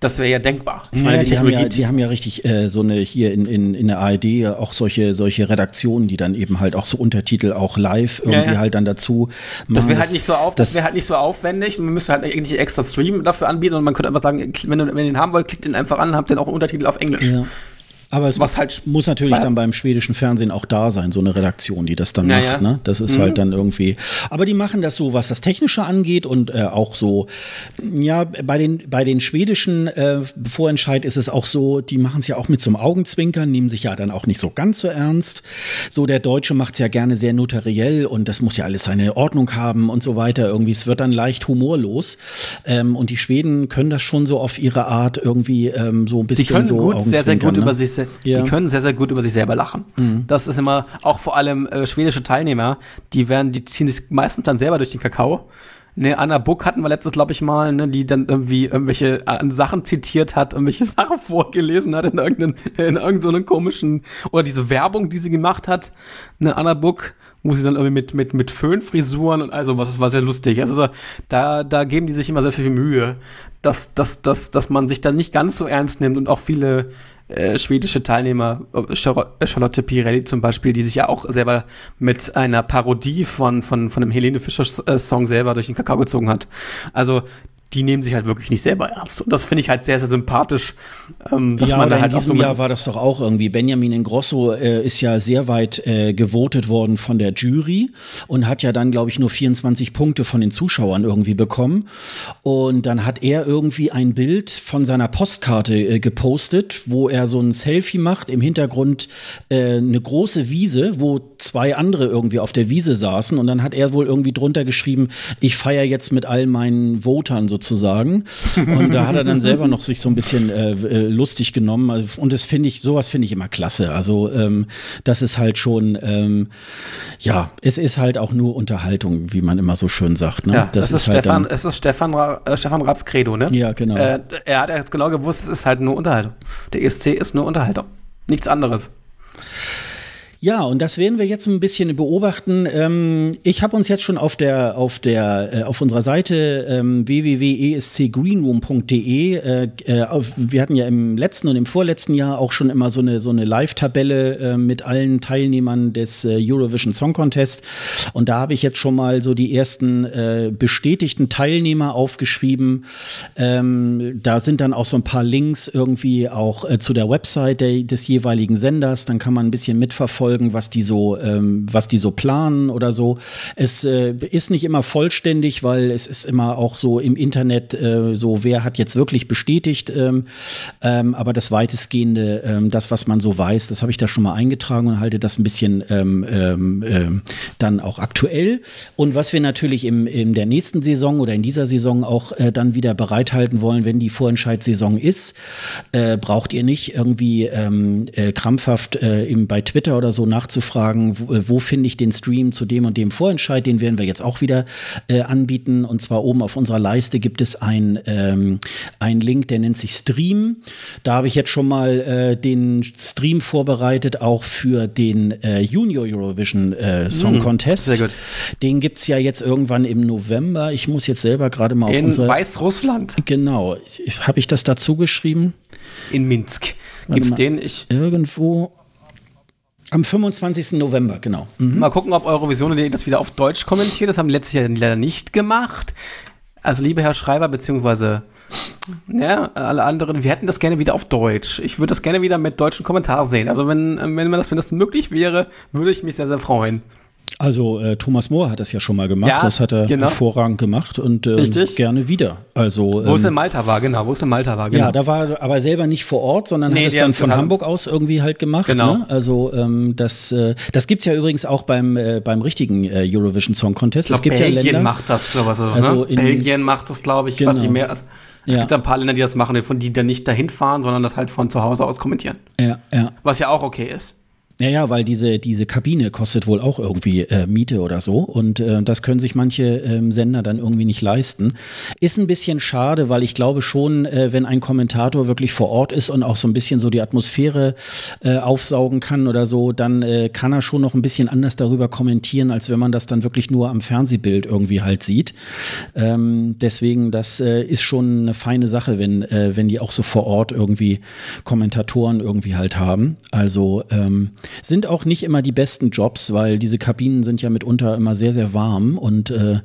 [SPEAKER 2] Das wäre ja denkbar.
[SPEAKER 1] Ich meine, ja, die, haben ja, die haben ja richtig äh, so eine hier in, in, in der ARD auch solche, solche Redaktionen, die dann eben halt auch so Untertitel auch live irgendwie ja, halt dann dazu
[SPEAKER 2] machen. Das wäre halt nicht so auf, das, das wäre halt nicht so aufwendig. Man müsste halt irgendwie extra Stream dafür anbieten und man könnte einfach sagen, wenn, du, wenn ihr den haben wollt, klickt den einfach an, habt dann auch einen Untertitel auf Englisch.
[SPEAKER 1] Aber es was halt muss natürlich dann beim schwedischen Fernsehen auch da sein, so eine Redaktion, die das dann ja, macht. Ne? Das ist mhm. halt dann irgendwie. Aber die machen das so, was das Technische angeht und äh, auch so, ja, bei den, bei den schwedischen äh, Vorentscheid ist es auch so, die machen es ja auch mit so einem Augenzwinkern, nehmen sich ja dann auch nicht so ganz so ernst. So, der Deutsche macht es ja gerne sehr notariell und das muss ja alles seine Ordnung haben und so weiter. Irgendwie, es wird dann leicht humorlos. Ähm, und die Schweden können das schon so auf ihre Art irgendwie ähm, so ein bisschen die können so
[SPEAKER 2] gut, sehr, sehr gut ne? über sich ja. die können sehr, sehr gut über sich selber lachen. Mhm. Das ist immer, auch vor allem äh, schwedische Teilnehmer, die werden, die ziehen sich meistens dann selber durch den Kakao. Ne, Anna Buck hatten wir letztes, glaube ich, mal, ne, die dann irgendwie irgendwelche äh, Sachen zitiert hat, irgendwelche [laughs] Sachen vorgelesen hat in irgendeinem, in irgendeinem komischen, oder diese Werbung, die sie gemacht hat, ne, Anna Buck, wo sie dann irgendwie mit, mit, mit Föhnfrisuren und also was, war sehr lustig. Also da, da geben die sich immer sehr viel Mühe, dass, dass, dass, dass man sich dann nicht ganz so ernst nimmt und auch viele äh, schwedische Teilnehmer, äh, Charlotte Pirelli zum Beispiel, die sich ja auch selber mit einer Parodie von, von, von einem Helene Fischer-Song selber durch den Kakao gezogen hat. Also die nehmen sich halt wirklich nicht selber ernst. Und das finde ich halt sehr, sehr sympathisch.
[SPEAKER 1] Ähm, dass ja, man da halt in diesem so Jahr war das doch auch irgendwie. Benjamin Ingrosso äh, ist ja sehr weit äh, gewotet worden von der Jury und hat ja dann, glaube ich, nur 24 Punkte von den Zuschauern irgendwie bekommen. Und dann hat er irgendwie ein Bild von seiner Postkarte äh, gepostet, wo er so ein Selfie macht. Im Hintergrund äh, eine große Wiese, wo zwei andere irgendwie auf der Wiese saßen. Und dann hat er wohl irgendwie drunter geschrieben, ich feiere jetzt mit all meinen Votern so sozusagen. Und da hat er dann selber noch sich so ein bisschen äh, äh lustig genommen. Also, und das finde ich, sowas finde ich immer klasse. Also ähm, das ist halt schon, ähm, ja, es ist halt auch nur Unterhaltung, wie man immer so schön sagt. Ne?
[SPEAKER 2] Ja, das, das ist, ist halt Stefan, es ist Stefan, äh, Stefan Ratz Credo, ne?
[SPEAKER 1] Ja, genau. Äh,
[SPEAKER 2] er hat jetzt genau gewusst, es ist halt nur Unterhaltung. Der ESC ist nur Unterhaltung. Nichts anderes.
[SPEAKER 1] Ja, und das werden wir jetzt ein bisschen beobachten. Ähm, ich habe uns jetzt schon auf der auf der äh, auf unserer Seite ähm, www.escgreenroom.de äh, äh, wir hatten ja im letzten und im vorletzten Jahr auch schon immer so eine so eine Live-Tabelle mit allen Teilnehmern des Eurovision Song Contest und da habe ich jetzt schon mal so die ersten bestätigten Teilnehmer aufgeschrieben. Ähm, da sind dann auch so ein paar Links irgendwie auch zu der Website des jeweiligen Senders. Dann kann man ein bisschen mitverfolgen verfolgen, was die so, ähm, was die so planen oder so. Es äh, ist nicht immer vollständig, weil es ist immer auch so im Internet äh, so, wer hat jetzt wirklich bestätigt. Ähm, ähm, aber das weitestgehende, ähm, das, was man so weiß, das habe ich da schon mal eingetragen und halte das ein bisschen ähm, ähm, ähm, dann auch aktuell. Und was wir natürlich im, in der nächsten Saison oder in dieser Saison auch äh, dann wieder bereithalten wollen, wenn die Vorentscheidssaison ist, äh, braucht ihr nicht irgendwie ähm, äh, krampfhaft äh, im, bei Twitter oder so so nachzufragen, wo, äh, wo finde ich den Stream zu dem und dem Vorentscheid, den werden wir jetzt auch wieder äh, anbieten. Und zwar oben auf unserer Leiste gibt es ein, ähm, Link, der nennt sich Stream. Da habe ich jetzt schon mal äh, den Stream vorbereitet, auch für den äh, Junior Eurovision äh, Song mhm, Contest. Sehr gut. Den gibt es ja jetzt irgendwann im November. Ich muss jetzt selber gerade mal auf
[SPEAKER 2] In unsere Weißrussland.
[SPEAKER 1] Genau. Habe ich das dazu geschrieben?
[SPEAKER 2] In Minsk. Gibt es den? Ich
[SPEAKER 1] irgendwo. Am 25. November, genau.
[SPEAKER 2] Mhm. Mal gucken, ob Eurovision das wieder auf Deutsch kommentiert. Das haben letztes Jahr leider nicht gemacht. Also, liebe Herr Schreiber, beziehungsweise ja, alle anderen, wir hätten das gerne wieder auf Deutsch. Ich würde das gerne wieder mit deutschen Kommentaren sehen. Also, wenn, wenn, das, wenn das möglich wäre, würde ich mich sehr, sehr freuen.
[SPEAKER 1] Also äh, Thomas Mohr hat das ja schon mal gemacht, ja, das hat er genau. hervorragend gemacht und äh, gerne wieder. Also,
[SPEAKER 2] wo ähm, es in Malta war, genau, wo es in Malta war, genau.
[SPEAKER 1] Ja, da war aber selber nicht vor Ort, sondern nee, hat es dann von Hamburg aus irgendwie halt gemacht. Genau. Ne? Also ähm, das, äh, das gibt es ja übrigens auch beim, äh, beim richtigen äh, Eurovision Song Contest.
[SPEAKER 2] Ich glaub, es gibt Belgien ja Länder, macht das sowas. Also ne? Belgien macht das, glaube ich, genau. was die mehr. Also, es ja. gibt ein paar Länder, die das machen, von die dann nicht dahin fahren, sondern das halt von zu Hause aus kommentieren.
[SPEAKER 1] Ja, ja.
[SPEAKER 2] Was ja auch okay ist.
[SPEAKER 1] Naja, weil diese, diese Kabine kostet wohl auch irgendwie äh, Miete oder so. Und äh, das können sich manche ähm, Sender dann irgendwie nicht leisten. Ist ein bisschen schade, weil ich glaube schon, äh, wenn ein Kommentator wirklich vor Ort ist und auch so ein bisschen so die Atmosphäre äh, aufsaugen kann oder so, dann äh, kann er schon noch ein bisschen anders darüber kommentieren, als wenn man das dann wirklich nur am Fernsehbild irgendwie halt sieht. Ähm, deswegen, das äh, ist schon eine feine Sache, wenn, äh, wenn die auch so vor Ort irgendwie Kommentatoren irgendwie halt haben. Also ähm, sind auch nicht immer die besten Jobs, weil diese Kabinen sind ja mitunter immer sehr, sehr warm und äh,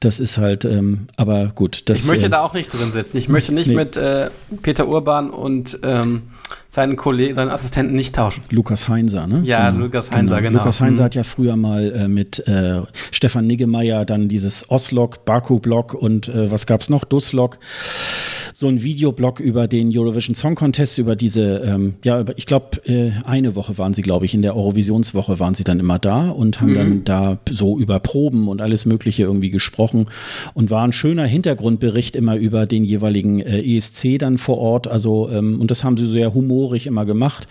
[SPEAKER 1] das ist halt, ähm, aber gut. Das,
[SPEAKER 2] ich möchte äh, da auch nicht drin sitzen. Ich möchte nicht nee. mit äh, Peter Urban und ähm, seinen Kollegen, seinen Assistenten nicht tauschen.
[SPEAKER 1] Lukas Heinzer, ne?
[SPEAKER 2] Ja, genau. Lukas Heinzer, genau.
[SPEAKER 1] genau. Lukas Heinzer mhm. hat ja früher mal äh, mit äh, Stefan Niggemeier dann dieses Oslog, Baku-Blog und äh, was gab's noch? Duslog so ein Videoblog über den Eurovision Song Contest, über diese, ähm, ja, ich glaube, äh, eine Woche waren sie, glaube ich, in der Eurovisionswoche waren sie dann immer da und haben mhm. dann da so über Proben und alles Mögliche irgendwie gesprochen und war ein schöner Hintergrundbericht immer über den jeweiligen äh, ESC dann vor Ort. Also, ähm, und das haben sie sehr humorig immer gemacht.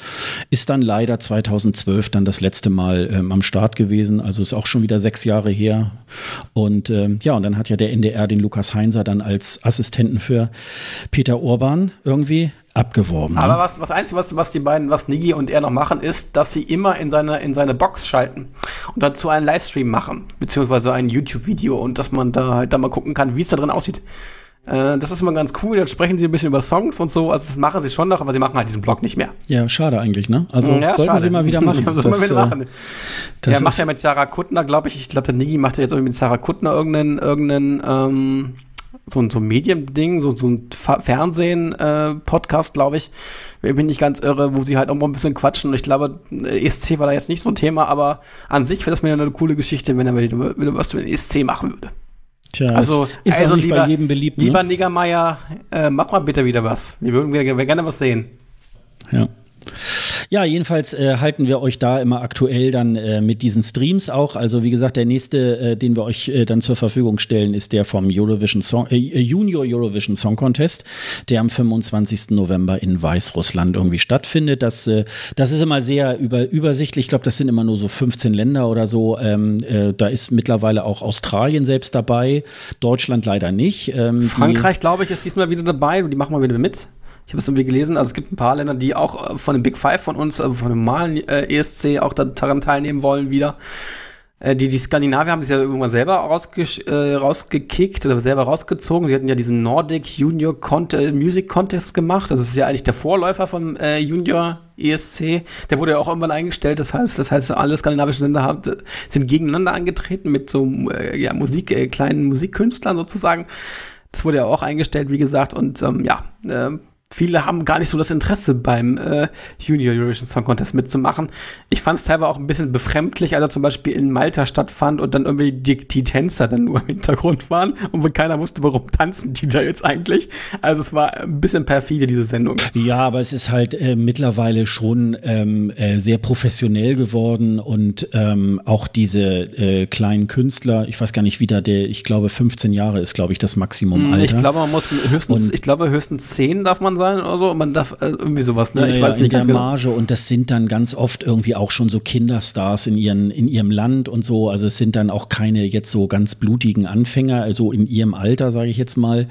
[SPEAKER 1] Ist dann leider 2012 dann das letzte Mal ähm, am Start gewesen. Also ist auch schon wieder sechs Jahre her. Und ähm, ja, und dann hat ja der NDR den Lukas Heinzer dann als Assistenten für Peter Urban irgendwie abgeworben.
[SPEAKER 2] Aber ne? was, was Einzige, was, was die beiden, was Nigi und er noch machen, ist, dass sie immer in seine, in seine Box schalten und dazu einen Livestream machen, beziehungsweise ein YouTube-Video und dass man da halt da mal gucken kann, wie es da drin aussieht. Äh, das ist immer ganz cool. Dann sprechen sie ein bisschen über Songs und so. Also das machen sie schon noch, aber sie machen halt diesen Blog nicht mehr.
[SPEAKER 1] Ja, schade eigentlich, ne? Also ja, sollten schade. sie mal wieder machen. [laughs] ja, das, mal wieder
[SPEAKER 2] äh, machen. Er macht ja mit Sarah Kuttner, glaube ich. Ich glaube, der Nigi macht ja jetzt irgendwie mit Sarah Kuttner irgendeinen, irgendeinen ähm, so ein, so ein Medium-Ding, so, so ein Fernsehen-Podcast, äh, glaube ich. Ich bin nicht ganz irre, wo sie halt auch mal ein bisschen quatschen. Und ich glaube, ESC war da jetzt nicht so ein Thema, aber an sich wäre das mir eine coole Geschichte, wenn er wieder, was für den ESC machen würde.
[SPEAKER 1] Tja, also, ist also lieber, bei jedem beliebt.
[SPEAKER 2] Ne? Lieber Niggermeier, äh, mach mal bitte wieder was. Wir würden gerne was sehen.
[SPEAKER 1] Ja. Ja, jedenfalls äh, halten wir euch da immer aktuell dann äh, mit diesen Streams auch. Also wie gesagt, der nächste, äh, den wir euch äh, dann zur Verfügung stellen, ist der vom Eurovision Song, äh, Junior Eurovision Song Contest, der am 25. November in Weißrussland irgendwie stattfindet. Das, äh, das ist immer sehr über, übersichtlich. Ich glaube, das sind immer nur so 15 Länder oder so. Ähm, da ist mittlerweile auch Australien selbst dabei, Deutschland leider nicht.
[SPEAKER 2] Ähm, Frankreich, glaube ich, ist diesmal wieder dabei. Die machen mal wieder mit. Ich habe es irgendwie gelesen, also es gibt ein paar Länder, die auch äh, von dem Big Five von uns, also von dem normalen äh, ESC auch daran teilnehmen wollen wieder. Äh, die, die Skandinavier haben sich ja irgendwann selber rausge äh, rausgekickt oder selber rausgezogen. Die hatten ja diesen Nordic Junior Cont äh, Music Contest gemacht. Das ist ja eigentlich der Vorläufer vom Junior ESC. Der wurde ja auch irgendwann eingestellt. Das heißt, das heißt, alle skandinavischen Länder haben, sind gegeneinander angetreten mit so ja, Musik, kleinen Musikkünstlern sozusagen. Das wurde ja auch eingestellt, wie gesagt. Und ähm, ja, äh, viele haben gar nicht so das Interesse beim äh, Junior Eurovision Song Contest mitzumachen. Ich fand es teilweise auch ein bisschen befremdlich, als er zum Beispiel in Malta stattfand und dann irgendwie die, die Tänzer dann nur im Hintergrund waren und wo keiner wusste, warum tanzen die da jetzt eigentlich. Also es war ein bisschen perfide, diese Sendung.
[SPEAKER 1] Ja, aber es ist halt äh, mittlerweile schon ähm, äh, sehr professionell geworden und ähm, auch diese äh, kleinen Künstler, ich weiß gar nicht, wie da der, ich glaube 15 Jahre ist, glaube ich, das Maximum hm, Alter.
[SPEAKER 2] Ich glaube, man muss höchstens, und, ich glaube höchstens 10 darf man sein oder so. Man darf äh, irgendwie sowas, ne?
[SPEAKER 1] Ja, ich weiß ja, nicht in der genau. Marge und das sind dann ganz oft irgendwie auch schon so Kinderstars in, ihren, in ihrem Land und so. Also es sind dann auch keine jetzt so ganz blutigen Anfänger, also in ihrem Alter, sage ich jetzt mal.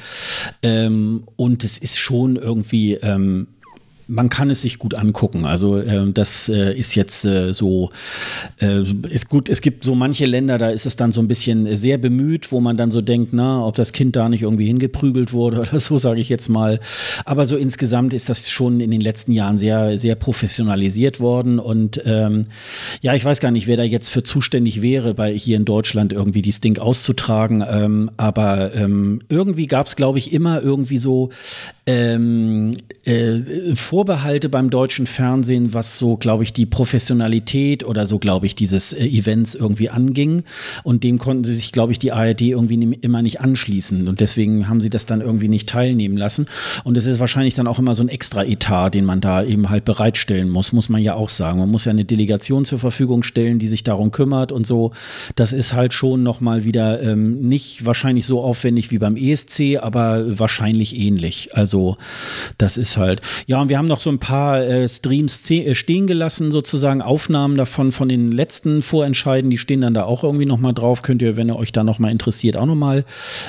[SPEAKER 1] Ähm, und es ist schon irgendwie ähm, man kann es sich gut angucken. Also äh, das äh, ist jetzt äh, so, äh, ist gut, es gibt so manche Länder, da ist es dann so ein bisschen sehr bemüht, wo man dann so denkt, na, ob das Kind da nicht irgendwie hingeprügelt wurde oder so, sage ich jetzt mal. Aber so insgesamt ist das schon in den letzten Jahren sehr, sehr professionalisiert worden. Und ähm, ja, ich weiß gar nicht, wer da jetzt für zuständig wäre, bei hier in Deutschland irgendwie dieses Ding auszutragen. Ähm, aber ähm, irgendwie gab es, glaube ich, immer irgendwie so ähm, äh, Vorbehalte beim deutschen Fernsehen, was so, glaube ich, die Professionalität oder so, glaube ich, dieses äh, Events irgendwie anging. Und dem konnten sie sich, glaube ich, die ARD irgendwie immer nicht anschließen. Und deswegen haben sie das dann irgendwie nicht teilnehmen lassen. Und es ist wahrscheinlich dann auch immer so ein extra Etat, den man da eben halt bereitstellen muss, muss man ja auch sagen. Man muss ja eine Delegation zur Verfügung stellen, die sich darum kümmert und so. Das ist halt schon nochmal wieder ähm, nicht wahrscheinlich so aufwendig wie beim ESC, aber wahrscheinlich ähnlich. Also das ist halt. Ja, und wir haben noch so ein paar äh, Streams äh, stehen gelassen, sozusagen Aufnahmen davon von den letzten Vorentscheiden. Die stehen dann da auch irgendwie nochmal drauf. Könnt ihr, wenn ihr euch da nochmal interessiert, auch nochmal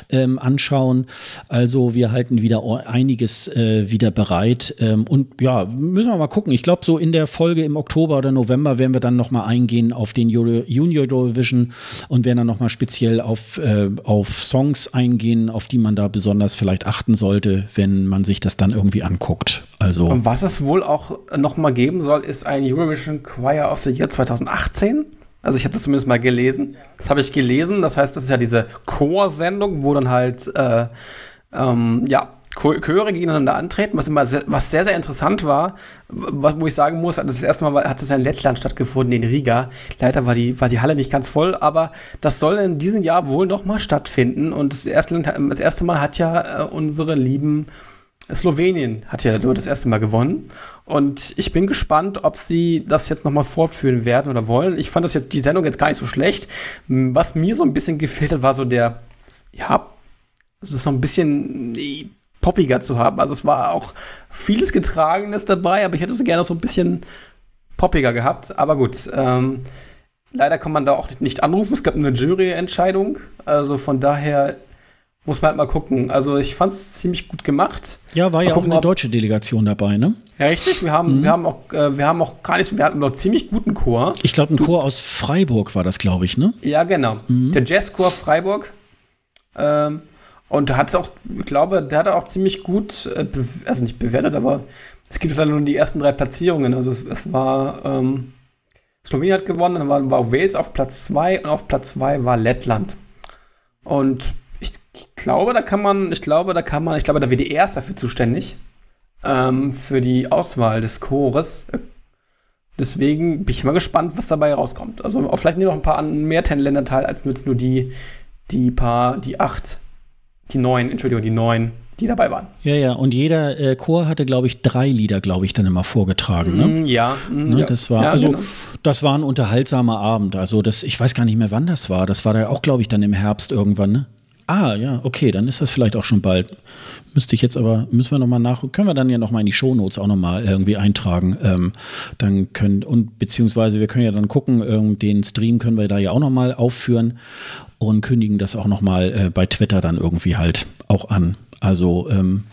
[SPEAKER 1] ähm, anschauen. Also wir halten wieder einiges äh, wieder bereit. Ähm, und ja, müssen wir mal gucken. Ich glaube, so in der Folge im Oktober oder November werden wir dann nochmal eingehen auf den Euro Junior Eurovision und werden dann nochmal speziell auf, äh, auf Songs eingehen, auf die man da besonders vielleicht achten sollte, wenn man sich das dann irgendwie anguckt. Also
[SPEAKER 2] und was es wohl auch nochmal geben soll, ist ein Eurovision Choir of the Year 2018. Also ich habe das zumindest mal gelesen. Das habe ich gelesen. Das heißt, das ist ja diese Chorsendung, wo dann halt äh, ähm, ja Chöre gegeneinander antreten, was immer sehr, was sehr, sehr interessant war, wo ich sagen muss, das erste Mal hat es ja in Lettland stattgefunden, in Riga. Leider war die, war die Halle nicht ganz voll, aber das soll in diesem Jahr wohl noch mal stattfinden. Und das erste, das erste Mal hat ja äh, unsere lieben Slowenien hat ja das erste Mal gewonnen. Und ich bin gespannt, ob sie das jetzt nochmal fortführen werden oder wollen. Ich fand das jetzt, die Sendung jetzt gar nicht so schlecht. Was mir so ein bisschen gefehlt hat, war so der, ja, also so ein bisschen poppiger zu haben. Also es war auch vieles Getragenes dabei, aber ich hätte es gerne so ein bisschen poppiger gehabt. Aber gut, ähm, leider kann man da auch nicht anrufen. Es gab eine Juryentscheidung. Also von daher muss man halt mal gucken. Also ich fand es ziemlich gut gemacht.
[SPEAKER 1] Ja, war mal ja gucken, auch eine deutsche Delegation dabei, ne?
[SPEAKER 2] Ja, richtig. Wir haben, mhm. wir haben auch, äh, wir haben auch gar nicht, wir hatten noch ziemlich guten Chor.
[SPEAKER 1] Ich glaube, ein du, Chor aus Freiburg war das, glaube ich, ne?
[SPEAKER 2] Ja, genau. Mhm. Der Jazzchor Freiburg. Ähm, und da hat es auch, ich glaube, der hat auch ziemlich gut, äh, also nicht bewertet, aber es gibt dann nur die ersten drei Platzierungen. Also es, es war, ähm, Slowenien hat gewonnen, dann war, war Wales auf Platz 2 und auf Platz 2 war Lettland. Und ich, glaube, da kann man, ich glaube, da kann man, ich glaube, da wird die erste dafür zuständig, ähm, für die Auswahl des Chores. Deswegen bin ich mal gespannt, was dabei rauskommt. Also vielleicht nehmen noch ein paar mehr Länder teil, als nur jetzt nur die, die paar, die acht die neun, Entschuldigung, die neun, die dabei waren.
[SPEAKER 1] Ja, ja, und jeder äh, Chor hatte, glaube ich, drei Lieder, glaube ich, dann immer vorgetragen. Ne?
[SPEAKER 2] Mm, ja,
[SPEAKER 1] mm, ne, ja, das war, ja, also, genau. das war ein unterhaltsamer Abend. Also, das, ich weiß gar nicht mehr, wann das war. Das war da auch, glaube ich, dann im Herbst irgendwann, ne? Ah, ja, okay, dann ist das vielleicht auch schon bald. Müsste ich jetzt aber, müssen wir nochmal nach, können wir dann ja nochmal in die Shownotes auch nochmal irgendwie eintragen. Ähm, dann können, und beziehungsweise wir können ja dann gucken, ähm, den Stream können wir da ja auch nochmal aufführen und kündigen das auch nochmal äh, bei Twitter dann irgendwie halt auch an. Also ähm,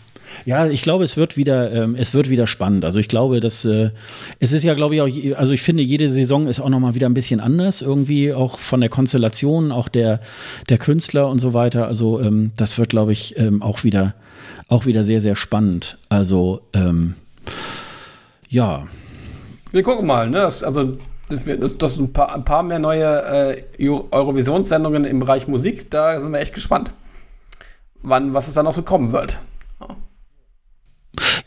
[SPEAKER 1] ja, ich glaube, es wird wieder, ähm, es wird wieder spannend. Also ich glaube, dass äh, es ist ja, glaube ich, auch, also ich finde, jede Saison ist auch nochmal wieder ein bisschen anders, irgendwie auch von der Konstellation, auch der, der Künstler und so weiter. Also ähm, das wird, glaube ich, ähm, auch wieder, auch wieder sehr, sehr spannend. Also ähm, ja.
[SPEAKER 2] Wir gucken mal, ne? Also das, das, das ein, paar, ein paar mehr neue äh, Eurovisionssendungen im Bereich Musik. Da sind wir echt gespannt, wann, was es dann noch so kommen wird.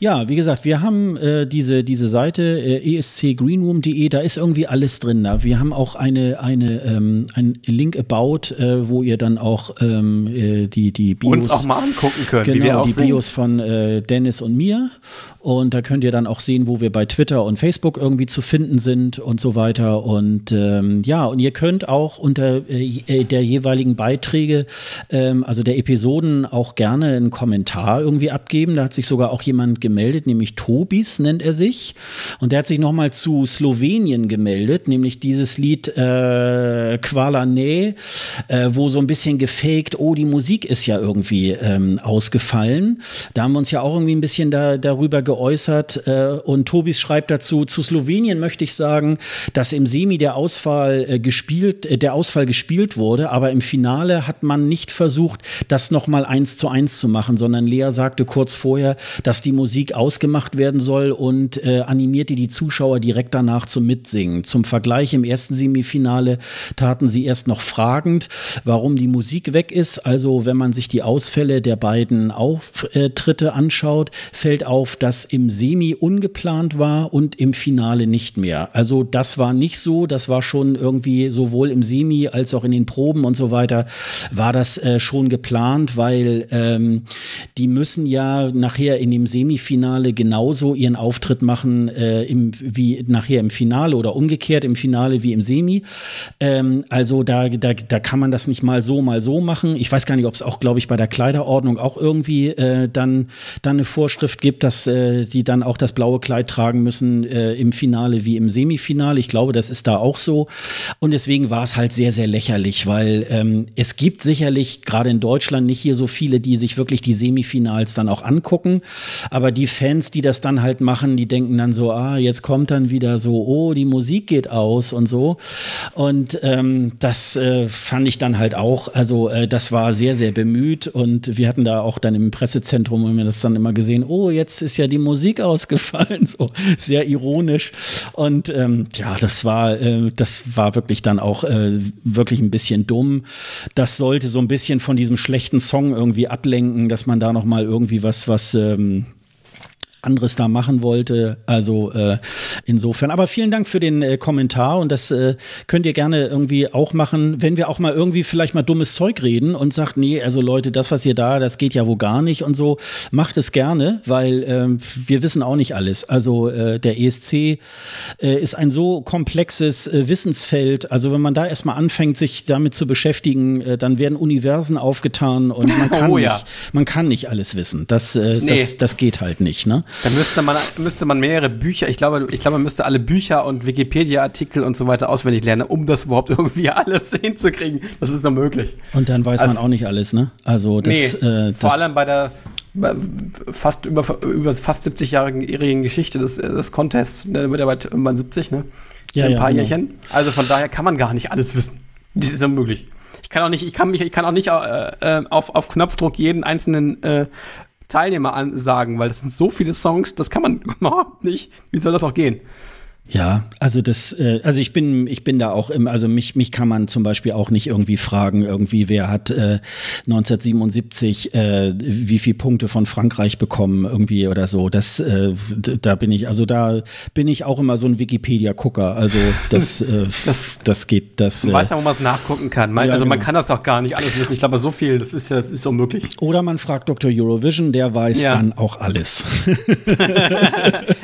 [SPEAKER 1] Ja, wie gesagt, wir haben äh, diese, diese Seite äh, escgreenroom.de, da ist irgendwie alles drin. Da. Wir haben auch eine, eine, ähm, ein Link about, äh, wo ihr dann auch ähm, äh, die, die
[SPEAKER 2] Bios uns auch mal angucken könnt.
[SPEAKER 1] Genau, die Bios von äh, Dennis und mir. Und da könnt ihr dann auch sehen, wo wir bei Twitter und Facebook irgendwie zu finden sind und so weiter. Und ähm, ja, und ihr könnt auch unter äh, der jeweiligen Beiträge, ähm, also der Episoden, auch gerne einen Kommentar irgendwie abgeben. Da hat sich sogar auch jemand gemeldet gemeldet, nämlich Tobis nennt er sich. Und der hat sich nochmal zu Slowenien gemeldet, nämlich dieses Lied äh, Quala Ne, äh, wo so ein bisschen gefaked, oh, die Musik ist ja irgendwie ähm, ausgefallen. Da haben wir uns ja auch irgendwie ein bisschen da, darüber geäußert. Äh, und Tobis schreibt dazu, zu Slowenien möchte ich sagen, dass im Semi der Ausfall äh, gespielt, äh, der Ausfall gespielt wurde, aber im Finale hat man nicht versucht, das nochmal eins zu eins zu machen, sondern Lea sagte kurz vorher, dass die Musik Musik ausgemacht werden soll und äh, animierte die Zuschauer direkt danach zum Mitsingen. Zum Vergleich im ersten Semifinale taten sie erst noch fragend, warum die Musik weg ist. Also wenn man sich die Ausfälle der beiden Auftritte anschaut, fällt auf, dass im Semi ungeplant war und im Finale nicht mehr. Also das war nicht so, das war schon irgendwie sowohl im Semi als auch in den Proben und so weiter, war das äh, schon geplant, weil ähm, die müssen ja nachher in dem Semifinale genauso ihren Auftritt machen äh, im, wie nachher im Finale oder umgekehrt im Finale wie im Semi. Ähm, also da, da, da kann man das nicht mal so, mal so machen. Ich weiß gar nicht, ob es auch, glaube ich, bei der Kleiderordnung auch irgendwie äh, dann, dann eine Vorschrift gibt, dass äh, die dann auch das blaue Kleid tragen müssen äh, im Finale wie im Semifinale. Ich glaube, das ist da auch so. Und deswegen war es halt sehr, sehr lächerlich, weil ähm, es gibt sicherlich gerade in Deutschland nicht hier so viele, die sich wirklich die Semifinals dann auch angucken. Aber die Fans, die das dann halt machen, die denken dann so, ah, jetzt kommt dann wieder so, oh, die Musik geht aus und so. Und ähm, das äh, fand ich dann halt auch, also äh, das war sehr, sehr bemüht und wir hatten da auch dann im Pressezentrum haben wir das dann immer gesehen, oh, jetzt ist ja die Musik ausgefallen, [laughs] so sehr ironisch. Und ähm, ja, das war, äh, das war wirklich dann auch äh, wirklich ein bisschen dumm. Das sollte so ein bisschen von diesem schlechten Song irgendwie ablenken, dass man da noch mal irgendwie was, was ähm, anderes da machen wollte. Also äh, insofern. Aber vielen Dank für den äh, Kommentar und das äh, könnt ihr gerne irgendwie auch machen, wenn wir auch mal irgendwie vielleicht mal dummes Zeug reden und sagt, nee, also Leute, das, was ihr da, das geht ja wohl gar nicht und so. Macht es gerne, weil äh, wir wissen auch nicht alles. Also äh, der ESC äh, ist ein so komplexes äh, Wissensfeld. Also wenn man da erstmal anfängt, sich damit zu beschäftigen, äh, dann werden Universen aufgetan und man [laughs] kann, oh, ja. nicht, man kann nicht alles wissen. Das, äh, nee. das, das geht halt nicht. Ne?
[SPEAKER 2] Dann müsste man, müsste man mehrere Bücher, ich glaube, ich glaube, man müsste alle Bücher und Wikipedia-Artikel und so weiter auswendig lernen, um das überhaupt irgendwie [laughs] alles hinzukriegen. Das ist doch möglich.
[SPEAKER 1] Und dann weiß also, man auch nicht alles, ne? Also das,
[SPEAKER 2] nee, äh, das vor allem bei der fast über, über fast 70-jährigen Geschichte des, des Contests, da wird er bald irgendwann 70, ne? Ja, ein paar genau. Jährchen. Also von daher kann man gar nicht alles wissen. Das ist unmöglich. Ich kann auch nicht, ich kann mich, ich kann auch nicht äh, äh auf, auf Knopfdruck jeden einzelnen äh, Teilnehmer ansagen, weil das sind so viele Songs, das kann man [laughs] überhaupt nicht. Wie soll das auch gehen?
[SPEAKER 1] Ja, also das, äh, also ich bin, ich bin da auch im, also mich, mich kann man zum Beispiel auch nicht irgendwie fragen, irgendwie, wer hat äh, 1977 äh, wie viele Punkte von Frankreich bekommen, irgendwie oder so. Das, äh, da bin ich, also da bin ich auch immer so ein Wikipedia-Gucker. Also das, [laughs] äh, das, das geht, das.
[SPEAKER 2] Man weiß ja, wo man es nachgucken kann. Man, ja, also genau. man kann das auch gar nicht alles wissen. Ich glaube, so viel, das ist ja, das ist unmöglich.
[SPEAKER 1] Oder man fragt Dr. Eurovision, der weiß ja. dann auch alles. [laughs]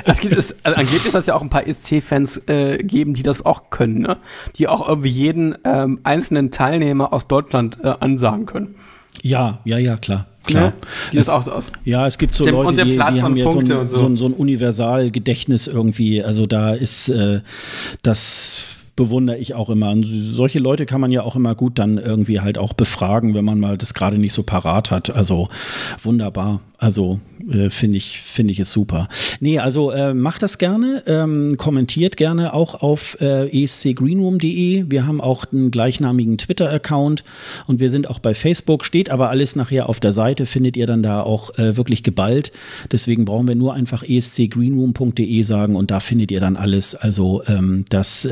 [SPEAKER 2] es gibt, es, also angeblich ist das ja auch ein paar ESC fans äh, geben, die das auch können, ne? die auch irgendwie jeden ähm, einzelnen Teilnehmer aus Deutschland äh, ansagen können.
[SPEAKER 1] Ja, ja, ja, klar. Klar. Ne?
[SPEAKER 2] Die es, auch so aus.
[SPEAKER 1] Ja, es gibt so dem, Leute, die, die haben ja so ein, so. So, ein, so ein Universalgedächtnis irgendwie. Also da ist äh, das bewundere ich auch immer. Und solche Leute kann man ja auch immer gut dann irgendwie halt auch befragen, wenn man mal das gerade nicht so parat hat. Also wunderbar. Also äh, finde ich, finde ich es super. Nee, also äh, macht das gerne, ähm, kommentiert gerne auch auf äh, escgreenroom.de. Wir haben auch einen gleichnamigen Twitter-Account und wir sind auch bei Facebook, steht aber alles nachher auf der Seite, findet ihr dann da auch äh, wirklich geballt. Deswegen brauchen wir nur einfach escgreenroom.de sagen und da findet ihr dann alles. Also ähm, das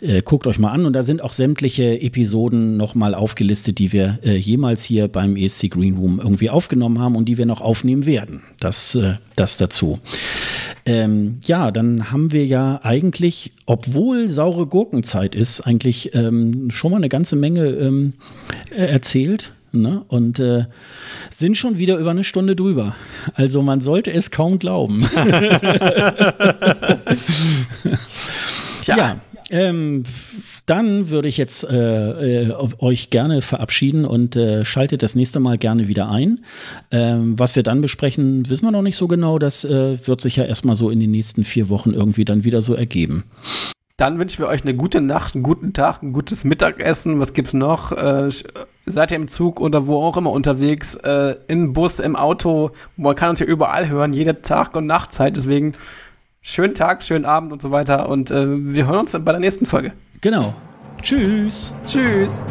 [SPEAKER 1] äh, guckt euch mal an und da sind auch sämtliche Episoden nochmal aufgelistet, die wir äh, jemals hier beim ESC Green Room irgendwie aufgenommen haben und die wir noch aufnehmen werden. Das, äh, das dazu. Ähm, ja, dann haben wir ja eigentlich, obwohl saure Gurkenzeit ist, eigentlich ähm, schon mal eine ganze Menge ähm, äh, erzählt. Ne? Und äh, sind schon wieder über eine Stunde drüber. Also man sollte es kaum glauben. [laughs] [laughs] Tja. Ja, ähm, dann würde ich jetzt äh, äh, euch gerne verabschieden und äh, schaltet das nächste Mal gerne wieder ein. Ähm, was wir dann besprechen, wissen wir noch nicht so genau. Das äh, wird sich ja erstmal so in den nächsten vier Wochen irgendwie dann wieder so ergeben.
[SPEAKER 2] Dann wünschen wir euch eine gute Nacht, einen guten Tag, ein gutes Mittagessen. Was gibt's noch? Äh, seid ihr im Zug oder wo auch immer unterwegs? Im Bus, im Auto. Man kann uns ja überall hören, jede Tag- und Nachtzeit. Deswegen schönen Tag, schönen Abend und so weiter. Und äh, wir hören uns dann bei der nächsten Folge.
[SPEAKER 1] Genau. Tschüss.
[SPEAKER 2] Tschüss.